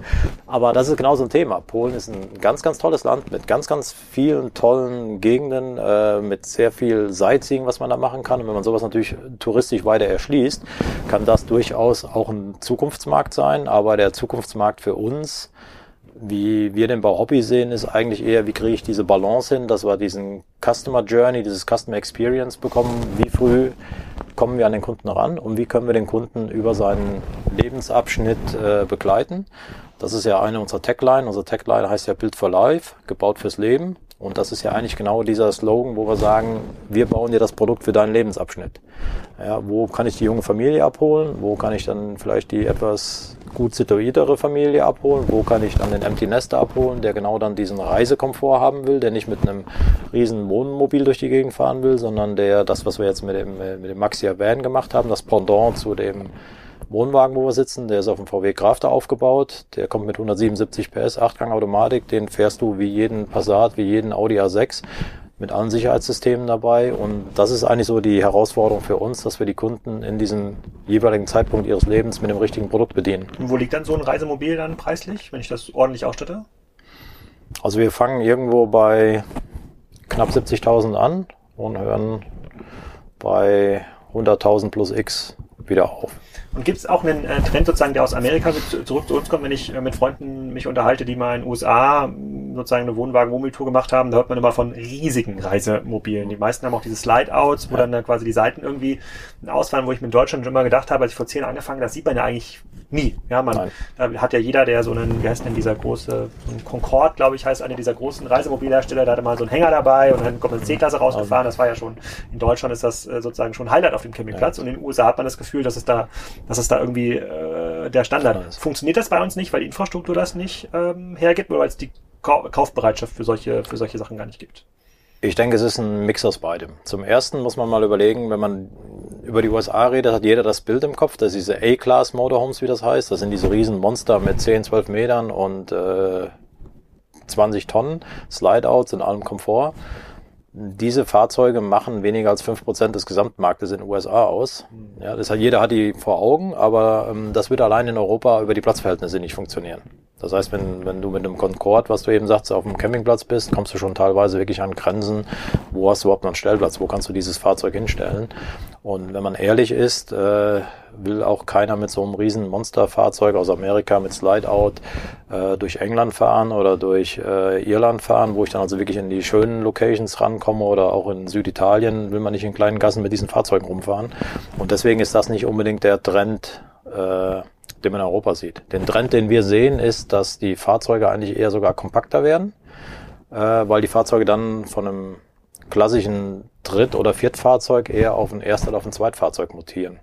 Aber das ist genau so ein Thema. Polen ist ein ganz, ganz tolles Land mit ganz, ganz vielen tollen Gegenden, äh, mit sehr viel Sightseeing, was man da machen kann. Und wenn man sowas natürlich touristisch weiter erschließt, kann das durchaus auch ein Zukunftsmarkt sein. Aber der Zukunftsmarkt für uns wie wir den bei Hobby sehen, ist eigentlich eher, wie kriege ich diese Balance hin, dass wir diesen Customer Journey, dieses Customer Experience bekommen. Wie früh kommen wir an den Kunden ran und wie können wir den Kunden über seinen Lebensabschnitt äh, begleiten. Das ist ja eine unserer Tagline. Unsere Tagline heißt ja Build for Life, gebaut fürs Leben. Und das ist ja eigentlich genau dieser Slogan, wo wir sagen, wir bauen dir das Produkt für deinen Lebensabschnitt. Ja, wo kann ich die junge Familie abholen? Wo kann ich dann vielleicht die etwas gut situiertere Familie abholen? Wo kann ich dann den Empty Nester abholen, der genau dann diesen Reisekomfort haben will, der nicht mit einem riesen Wohnmobil durch die Gegend fahren will, sondern der das, was wir jetzt mit dem, mit dem Maxia Van gemacht haben, das Pendant zu dem Wohnwagen, wo wir sitzen, der ist auf dem VW Crafter aufgebaut. Der kommt mit 177 PS, 8-Gang Automatik. Den fährst du wie jeden Passat, wie jeden Audi A6 mit allen Sicherheitssystemen dabei. Und das ist eigentlich so die Herausforderung für uns, dass wir die Kunden in diesem jeweiligen Zeitpunkt ihres Lebens mit dem richtigen Produkt bedienen. Und wo liegt dann so ein Reisemobil dann preislich, wenn ich das ordentlich ausstatte? Also wir fangen irgendwo bei knapp 70.000 an und hören bei 100.000 plus X wieder auf. Und gibt es auch einen äh, Trend sozusagen, der aus Amerika zurück zu uns kommt, wenn ich äh, mit Freunden mich unterhalte, die mal in den USA sozusagen eine Wohnwagen-Wohnmobiltour gemacht haben, da hört man immer von riesigen Reisemobilen. Die meisten haben auch diese Slide-Outs, wo ja. dann quasi die Seiten irgendwie ausfallen, wo ich mir in Deutschland schon immer gedacht habe, als ich vor zehn angefangen, das sieht man ja eigentlich nie. Ja, man da hat ja jeder, der so einen, wie heißt denn dieser große, so ein Concorde, glaube ich, heißt einer dieser großen Reisemobilhersteller, da hatte mal so einen Hänger dabei und dann kommt eine C-Klasse rausgefahren. Das war ja schon, in Deutschland ist das äh, sozusagen schon Highlight auf dem Campingplatz ja. und in den USA hat man das Gefühl, dass es da, dass es da irgendwie äh, der Standard ist. Funktioniert das bei uns nicht, weil die Infrastruktur das nicht ähm, hergibt oder weil es die Kaufbereitschaft für solche, für solche Sachen gar nicht gibt? Ich denke, es ist ein Mix aus beidem. Zum ersten muss man mal überlegen, wenn man über die USA redet, hat jeder das Bild im Kopf, dass diese A-Class Motorhomes, wie das heißt, das sind diese riesen Monster mit 10, 12 Metern und äh, 20 Tonnen, Slideouts in allem Komfort. Diese Fahrzeuge machen weniger als 5% des Gesamtmarktes in den USA aus. Ja, das hat, jeder hat die vor Augen, aber ähm, das wird allein in Europa über die Platzverhältnisse nicht funktionieren. Das heißt, wenn, wenn du mit einem Concorde, was du eben sagst, auf dem Campingplatz bist, kommst du schon teilweise wirklich an Grenzen. Wo hast du überhaupt noch einen Stellplatz? Wo kannst du dieses Fahrzeug hinstellen? Und wenn man ehrlich ist, äh, will auch keiner mit so einem riesen Monsterfahrzeug aus Amerika mit Slideout äh, durch England fahren oder durch äh, Irland fahren, wo ich dann also wirklich in die schönen Locations rankomme oder auch in Süditalien will man nicht in kleinen Gassen mit diesen Fahrzeugen rumfahren. Und deswegen ist das nicht unbedingt der Trend, äh, den man in Europa sieht. Den Trend, den wir sehen, ist, dass die Fahrzeuge eigentlich eher sogar kompakter werden, äh, weil die Fahrzeuge dann von einem klassischen Dritt- oder Viertfahrzeug eher auf ein Erst- oder auf ein Zweitfahrzeug mutieren.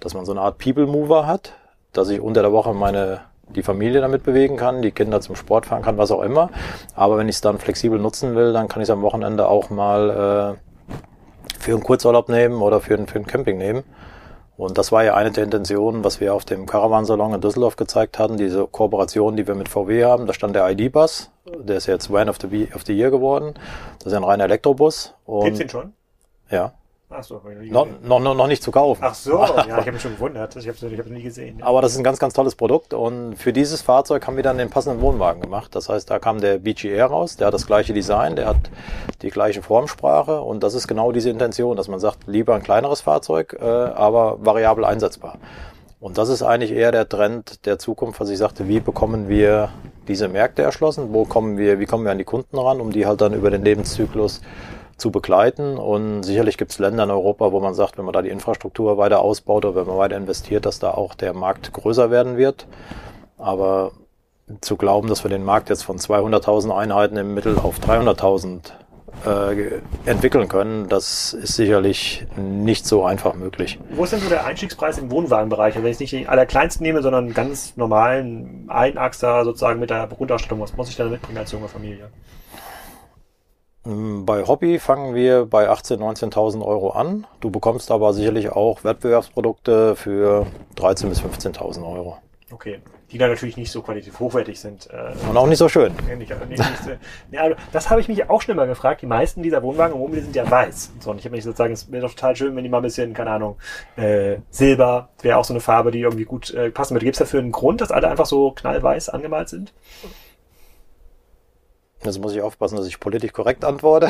Dass man so eine Art People Mover hat, dass ich unter der Woche meine die Familie damit bewegen kann, die Kinder zum Sport fahren kann, was auch immer. Aber wenn ich es dann flexibel nutzen will, dann kann ich es am Wochenende auch mal äh, für einen Kurzurlaub nehmen oder für, ein, für ein Camping nehmen. Und das war ja eine der Intentionen, was wir auf dem Caravansalon in Düsseldorf gezeigt hatten, diese Kooperation, die wir mit VW haben. Da stand der ID-Bus, der ist jetzt Van of the, of the Year geworden. Das ist ein reiner Elektrobus. Gibt's ihn schon? Ja. Ach so, noch, noch, noch nicht zu kaufen. Ach so, ja, ich habe mich schon gewundert. Ich habe es hab nie gesehen. Ja. Aber das ist ein ganz, ganz tolles Produkt und für dieses Fahrzeug haben wir dann den passenden Wohnwagen gemacht. Das heißt, da kam der BGR raus, der hat das gleiche Design, der hat die gleiche Formsprache und das ist genau diese Intention, dass man sagt, lieber ein kleineres Fahrzeug, äh, aber variabel einsetzbar. Und das ist eigentlich eher der Trend der Zukunft, was ich sagte, wie bekommen wir diese Märkte erschlossen, wo kommen wir, wie kommen wir an die Kunden ran, um die halt dann über den Lebenszyklus zu begleiten. Und sicherlich gibt es Länder in Europa, wo man sagt, wenn man da die Infrastruktur weiter ausbaut oder wenn man weiter investiert, dass da auch der Markt größer werden wird. Aber zu glauben, dass wir den Markt jetzt von 200.000 Einheiten im Mittel auf 300.000 äh, entwickeln können, das ist sicherlich nicht so einfach möglich. Wo ist denn so der Einstiegspreis im Wohnwagenbereich? Also wenn ich nicht den allerkleinsten nehme, sondern einen ganz normalen Einachser sozusagen mit der Grundausstattung, was muss ich da mitbringen als junge Familie? Ähm, bei Hobby fangen wir bei 18.000, 19.000 Euro an. Du bekommst aber sicherlich auch Wettbewerbsprodukte für 13.000 bis 15.000 Euro. Okay, die dann natürlich nicht so qualitativ hochwertig sind. Äh, und auch nicht so schön. Nicht, nicht, also das habe ich mich auch schon immer gefragt. Die meisten dieser Wohnwagen und Wohnmobile sind ja weiß. So, und ich habe mich sozusagen, es wäre doch total schön, wenn die mal ein bisschen, keine Ahnung, äh, Silber wäre auch so eine Farbe, die irgendwie gut äh, passen würde. Gibt es dafür einen Grund, dass alle einfach so knallweiß angemalt sind? Jetzt muss ich aufpassen, dass ich politisch korrekt antworte.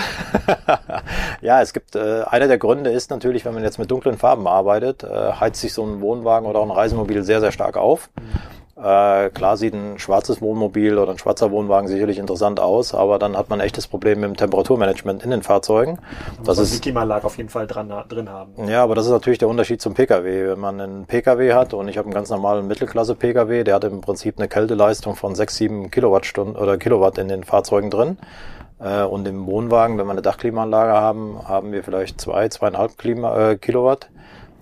ja, es gibt, äh, einer der Gründe ist natürlich, wenn man jetzt mit dunklen Farben arbeitet, äh, heizt sich so ein Wohnwagen oder auch ein Reisemobil sehr, sehr stark auf. Mhm. Äh, klar sieht ein schwarzes Wohnmobil oder ein schwarzer Wohnwagen sicherlich interessant aus, aber dann hat man ein echtes Problem mit dem Temperaturmanagement in den Fahrzeugen. Das ist die Klimaanlage auf jeden Fall dran, drin haben. Ja, aber das ist natürlich der Unterschied zum Pkw. Wenn man einen Pkw hat und ich habe einen ganz normalen Mittelklasse-Pkw, der hat im Prinzip eine Kälteleistung von 6, 7 Kilowattstunden oder Kilowatt in den Fahrzeugen drin. Äh, und im Wohnwagen, wenn wir eine Dachklimaanlage haben, haben wir vielleicht zwei, zweieinhalb Klima, äh, Kilowatt.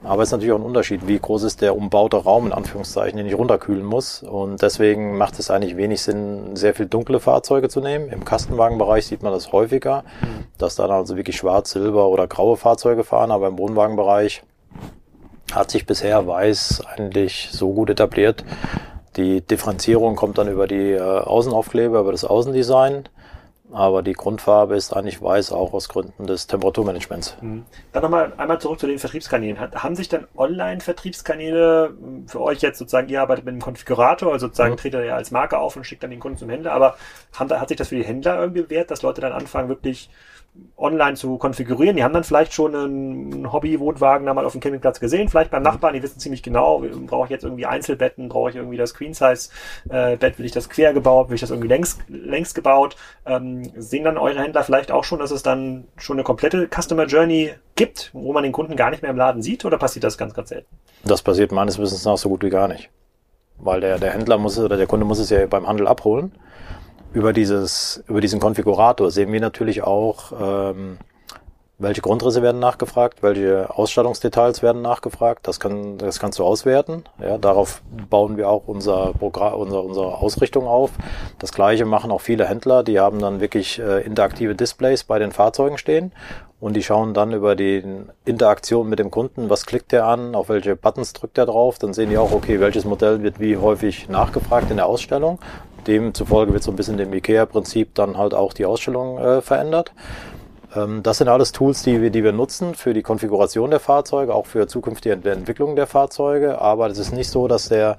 Aber es ist natürlich auch ein Unterschied, wie groß ist der umbaute Raum, in Anführungszeichen, den ich runterkühlen muss. Und deswegen macht es eigentlich wenig Sinn, sehr viel dunkle Fahrzeuge zu nehmen. Im Kastenwagenbereich sieht man das häufiger, mhm. dass dann also wirklich schwarz, silber oder graue Fahrzeuge fahren. Aber im Wohnwagenbereich hat sich bisher weiß eigentlich so gut etabliert. Die Differenzierung kommt dann über die äh, Außenaufkleber, über das Außendesign. Aber die Grundfarbe ist eigentlich weiß, auch aus Gründen des Temperaturmanagements. Mhm. Dann nochmal einmal zurück zu den Vertriebskanälen. Haben sich dann Online-Vertriebskanäle für euch jetzt sozusagen, ihr arbeitet mit einem Konfigurator, also sozusagen mhm. tretet ihr als Marke auf und schickt dann den Kunden zum Händler, aber haben, hat sich das für die Händler irgendwie bewährt, dass Leute dann anfangen, wirklich online zu konfigurieren. Die haben dann vielleicht schon einen Hobby-Wohnwagen da mal auf dem Campingplatz gesehen, vielleicht beim Nachbarn, die wissen ziemlich genau, brauche ich jetzt irgendwie Einzelbetten, brauche ich irgendwie das Queen-Size-Bett, will ich das quer gebaut, will ich das irgendwie längs, längs gebaut. Ähm, sehen dann eure Händler vielleicht auch schon, dass es dann schon eine komplette Customer Journey gibt, wo man den Kunden gar nicht mehr im Laden sieht oder passiert das ganz, ganz selten? Das passiert meines Wissens nach so gut wie gar nicht. Weil der, der Händler muss oder der Kunde muss es ja beim Handel abholen über, dieses, über diesen Konfigurator sehen wir natürlich auch, ähm, welche Grundrisse werden nachgefragt, welche Ausstattungsdetails werden nachgefragt. Das, kann, das kannst du auswerten. Ja, darauf bauen wir auch unser Programm, unser, unsere Ausrichtung auf. Das gleiche machen auch viele Händler. Die haben dann wirklich äh, interaktive Displays bei den Fahrzeugen stehen und die schauen dann über die Interaktion mit dem Kunden, was klickt der an, auf welche Buttons drückt er drauf. Dann sehen die auch, okay, welches Modell wird wie häufig nachgefragt in der Ausstellung demzufolge wird so ein bisschen dem IKEA-Prinzip dann halt auch die Ausstellung äh, verändert. Ähm, das sind alles Tools, die wir, die wir nutzen für die Konfiguration der Fahrzeuge, auch für zukünftige Entwicklung der Fahrzeuge. Aber es ist nicht so, dass der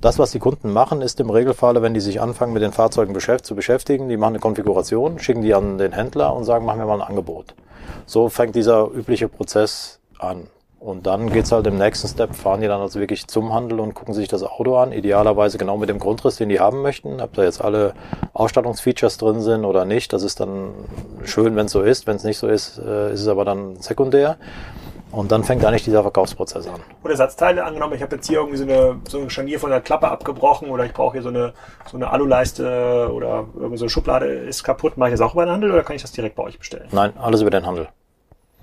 das, was die Kunden machen, ist im Regelfall, wenn die sich anfangen, mit den Fahrzeugen zu beschäftigen, die machen eine Konfiguration, schicken die an den Händler und sagen, machen wir mal ein Angebot. So fängt dieser übliche Prozess an. Und dann geht's halt im nächsten Step, fahren die dann also wirklich zum Handel und gucken sich das Auto an. Idealerweise genau mit dem Grundriss, den die haben möchten. Ob da jetzt alle Ausstattungsfeatures drin sind oder nicht. Das ist dann schön, wenn es so ist. Wenn es nicht so ist, äh, ist es aber dann sekundär. Und dann fängt eigentlich dieser Verkaufsprozess an. Oder Ersatzteile angenommen, ich habe jetzt hier irgendwie so eine, so ein Scharnier von der Klappe abgebrochen oder ich brauche hier so eine, so eine Aluleiste oder irgendwie so eine Schublade ist kaputt. Mache ich das auch über den Handel oder kann ich das direkt bei euch bestellen? Nein, alles über den Handel.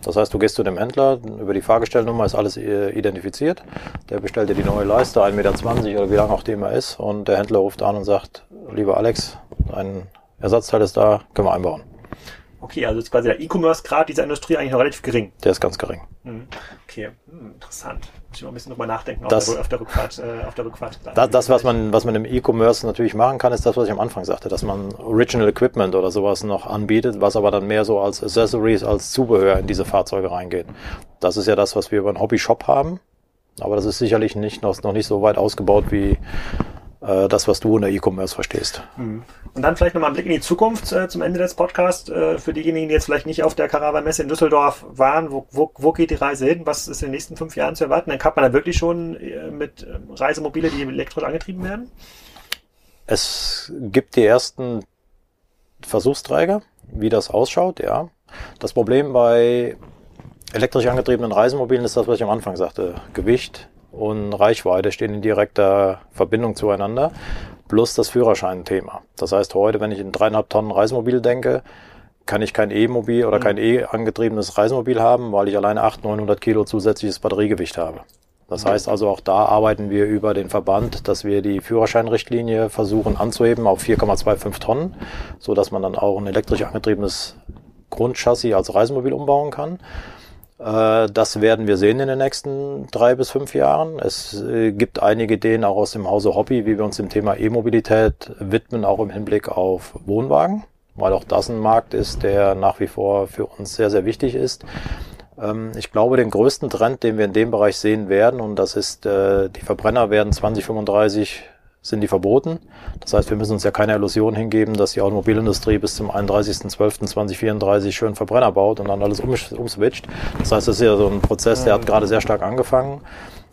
Das heißt, du gehst zu dem Händler, über die Fahrgestellnummer ist alles äh, identifiziert. Der bestellt dir die neue Leiste, 1,20 Meter oder wie lang auch die immer ist. Und der Händler ruft an und sagt, lieber Alex, ein Ersatzteil ist da, können wir einbauen. Okay, also ist quasi der E-Commerce-Grad dieser Industrie eigentlich noch relativ gering. Der ist ganz gering. Mhm. Okay, hm, interessant. Muss ich mal ein bisschen drüber nachdenken das, auf, der, Rückfahrt. Äh, auf der Rückfahrt das, das, was man, was man im E-Commerce natürlich machen kann, ist das, was ich am Anfang sagte, dass man Original Equipment oder sowas noch anbietet, was aber dann mehr so als Accessories, als Zubehör in diese Fahrzeuge reingeht. Das ist ja das, was wir über einen Hobby-Shop haben. Aber das ist sicherlich nicht, noch, noch nicht so weit ausgebaut wie das, was du in der E-Commerce verstehst. Mhm. Und dann vielleicht nochmal ein Blick in die Zukunft äh, zum Ende des Podcasts. Äh, für diejenigen, die jetzt vielleicht nicht auf der Caravan-Messe in Düsseldorf waren, wo, wo, wo geht die Reise hin? Was ist in den nächsten fünf Jahren zu erwarten? Dann kann man da wirklich schon äh, mit äh, Reisemobile, die elektrisch angetrieben werden? Es gibt die ersten Versuchsträger, wie das ausschaut, ja. Das Problem bei elektrisch angetriebenen Reisemobilen ist das, was ich am Anfang sagte. Gewicht, und Reichweite stehen in direkter Verbindung zueinander, plus das Führerschein-Thema. Das heißt, heute, wenn ich in dreieinhalb Tonnen Reisemobil denke, kann ich kein E-Mobil oder mhm. kein E-angetriebenes Reisemobil haben, weil ich alleine 800, 900 Kilo zusätzliches Batteriegewicht habe. Das mhm. heißt also, auch da arbeiten wir über den Verband, dass wir die Führerscheinrichtlinie versuchen anzuheben auf 4,25 Tonnen, so dass man dann auch ein elektrisch angetriebenes Grundchassis als Reisemobil umbauen kann. Äh, das werden wir sehen in den nächsten drei bis fünf Jahren. Es äh, gibt einige Ideen auch aus dem Hause Hobby, wie wir uns dem Thema E-Mobilität widmen, auch im Hinblick auf Wohnwagen, weil auch das ein Markt ist, der nach wie vor für uns sehr, sehr wichtig ist. Ähm, ich glaube, den größten Trend, den wir in dem Bereich sehen werden, und das ist, äh, die Verbrenner werden 2035 sind die verboten. Das heißt, wir müssen uns ja keine Illusion hingeben, dass die Automobilindustrie bis zum 31.12.2034 schön Verbrenner baut und dann alles umswitcht. Das heißt, das ist ja so ein Prozess, der hat gerade sehr stark angefangen.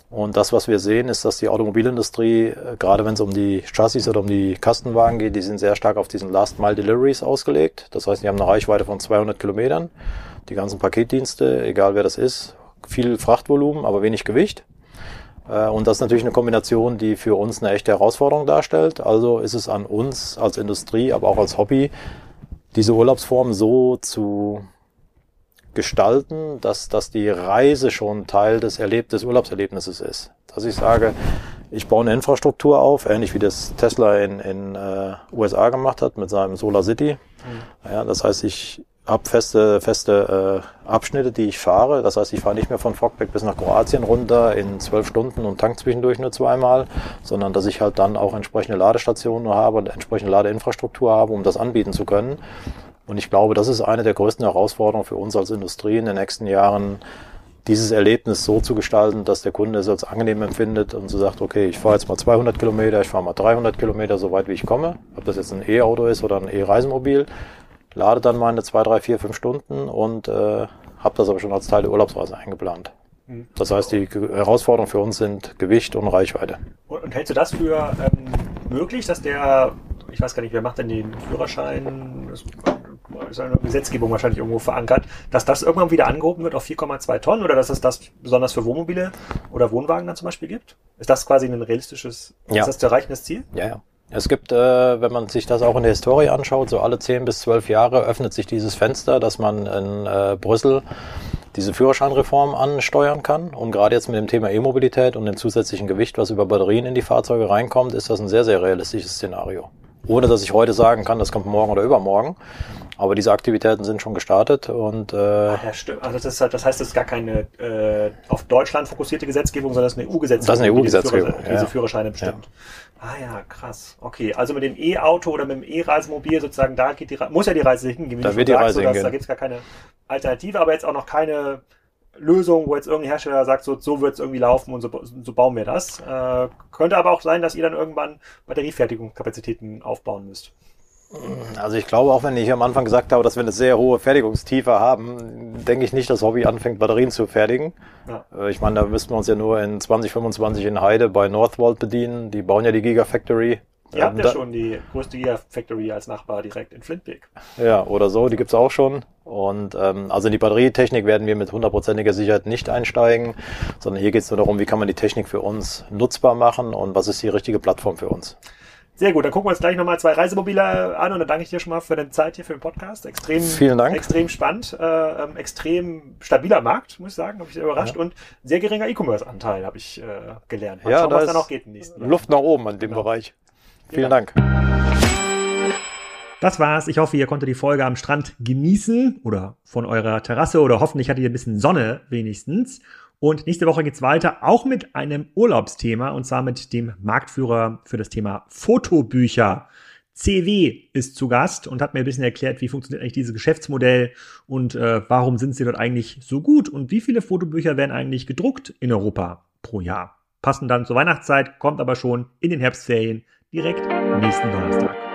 Und das, was wir sehen, ist, dass die Automobilindustrie, äh, gerade wenn es um die Chassis oder um die Kastenwagen geht, die sind sehr stark auf diesen Last-Mile-Deliveries ausgelegt. Das heißt, die haben eine Reichweite von 200 Kilometern. Die ganzen Paketdienste, egal wer das ist, viel Frachtvolumen, aber wenig Gewicht. Äh, und das ist natürlich eine Kombination, die für uns eine echte Herausforderung darstellt. Also ist es an uns als Industrie, aber auch als Hobby, diese Urlaubsform so zu gestalten, dass, dass die Reise schon Teil des, Erleb des Urlaubserlebnisses ist. Dass ich sage, ich baue eine Infrastruktur auf, ähnlich wie das Tesla in in äh, USA gemacht hat mit seinem Solar City. Mhm. Ja, das heißt, ich habe feste, feste äh, Abschnitte, die ich fahre. Das heißt, ich fahre nicht mehr von Fogbeck bis nach Kroatien runter in zwölf Stunden und tank zwischendurch nur zweimal, sondern dass ich halt dann auch entsprechende Ladestationen habe und entsprechende Ladeinfrastruktur habe, um das anbieten zu können. Und ich glaube, das ist eine der größten Herausforderungen für uns als Industrie in den nächsten Jahren, dieses Erlebnis so zu gestalten, dass der Kunde es als angenehm empfindet und so sagt, okay, ich fahre jetzt mal 200 Kilometer, ich fahre mal 300 Kilometer, so weit wie ich komme, ob das jetzt ein E-Auto ist oder ein E-Reisemobil, lade dann meine 2, 3, 4, 5 Stunden und äh, habe das aber schon als Teil der Urlaubsreise eingeplant. Mhm. Das heißt, die Herausforderungen für uns sind Gewicht und Reichweite. Und, und hältst du das für ähm, möglich, dass der, ich weiß gar nicht, wer macht denn den Führerschein? Das, ist eine Gesetzgebung wahrscheinlich irgendwo verankert, dass das irgendwann wieder angehoben wird auf 4,2 Tonnen oder dass es das besonders für Wohnmobile oder Wohnwagen dann zum Beispiel gibt? Ist das quasi ein realistisches, ja. ist das zu erreichendes Ziel? Ja, ja. Es gibt, äh, wenn man sich das auch in der Historie anschaut, so alle 10 bis 12 Jahre öffnet sich dieses Fenster, dass man in äh, Brüssel diese Führerscheinreform ansteuern kann. Und gerade jetzt mit dem Thema E-Mobilität und dem zusätzlichen Gewicht, was über Batterien in die Fahrzeuge reinkommt, ist das ein sehr, sehr realistisches Szenario. Ohne dass ich heute sagen kann, das kommt morgen oder übermorgen. Aber diese Aktivitäten sind schon gestartet und äh, ja, stimmt. Also das, ist, halt, das heißt, das ist gar keine äh, auf Deutschland fokussierte Gesetzgebung, sondern das ist eine EU-Gesetzgebung. Das ist eine EU-Gesetzgebung. Die diese Führerscheine bestimmt. Ja. Ah ja, krass. Okay, also mit dem E-Auto oder mit dem E-Reisemobil sozusagen, da geht die muss ja die Reise hingehen. Da wird die Reise hingehen. Da gibt es gar keine Alternative, aber jetzt auch noch keine Lösung, wo jetzt irgendein Hersteller sagt, so, so wird es irgendwie laufen und so, so bauen wir das. Äh, könnte aber auch sein, dass ihr dann irgendwann Batteriefertigungskapazitäten aufbauen müsst. Also ich glaube, auch wenn ich am Anfang gesagt habe, dass wir eine sehr hohe Fertigungstiefe haben, denke ich nicht, dass Hobby anfängt, Batterien zu fertigen. Ja. Äh, ich meine, da müssten wir uns ja nur in 2025 in Heide bei Northvolt bedienen. Die bauen ja die Gigafactory. Ihr habt ja schon die größte Gigafactory als Nachbar direkt in Flintbeck. Ja, oder so, die gibt's auch schon. Und ähm, also in die Batterietechnik werden wir mit hundertprozentiger Sicherheit nicht einsteigen, sondern hier geht's nur darum, wie kann man die Technik für uns nutzbar machen und was ist die richtige Plattform für uns. Sehr gut, dann gucken wir uns gleich nochmal zwei Reisemobile an und dann danke ich dir schon mal für deine Zeit hier für den Podcast. Extrem, Vielen Dank. extrem spannend, äh, ähm, extrem stabiler Markt, muss ich sagen, habe ich sehr überrascht ja. und sehr geringer E-Commerce-Anteil habe ich äh, gelernt. Mal ja, schauen, da was da noch geht im nächsten Jahr. Luft nach oben an dem genau. Bereich. Vielen Dank. Das war's. Ich hoffe, ihr konntet die Folge am Strand genießen oder von eurer Terrasse oder hoffentlich hattet ihr ein bisschen Sonne wenigstens. Und nächste Woche geht's weiter, auch mit einem Urlaubsthema und zwar mit dem Marktführer für das Thema Fotobücher. CW ist zu Gast und hat mir ein bisschen erklärt, wie funktioniert eigentlich dieses Geschäftsmodell und äh, warum sind sie dort eigentlich so gut und wie viele Fotobücher werden eigentlich gedruckt in Europa pro Jahr. Passen dann zur Weihnachtszeit, kommt aber schon in den Herbstferien direkt nächsten Donnerstag.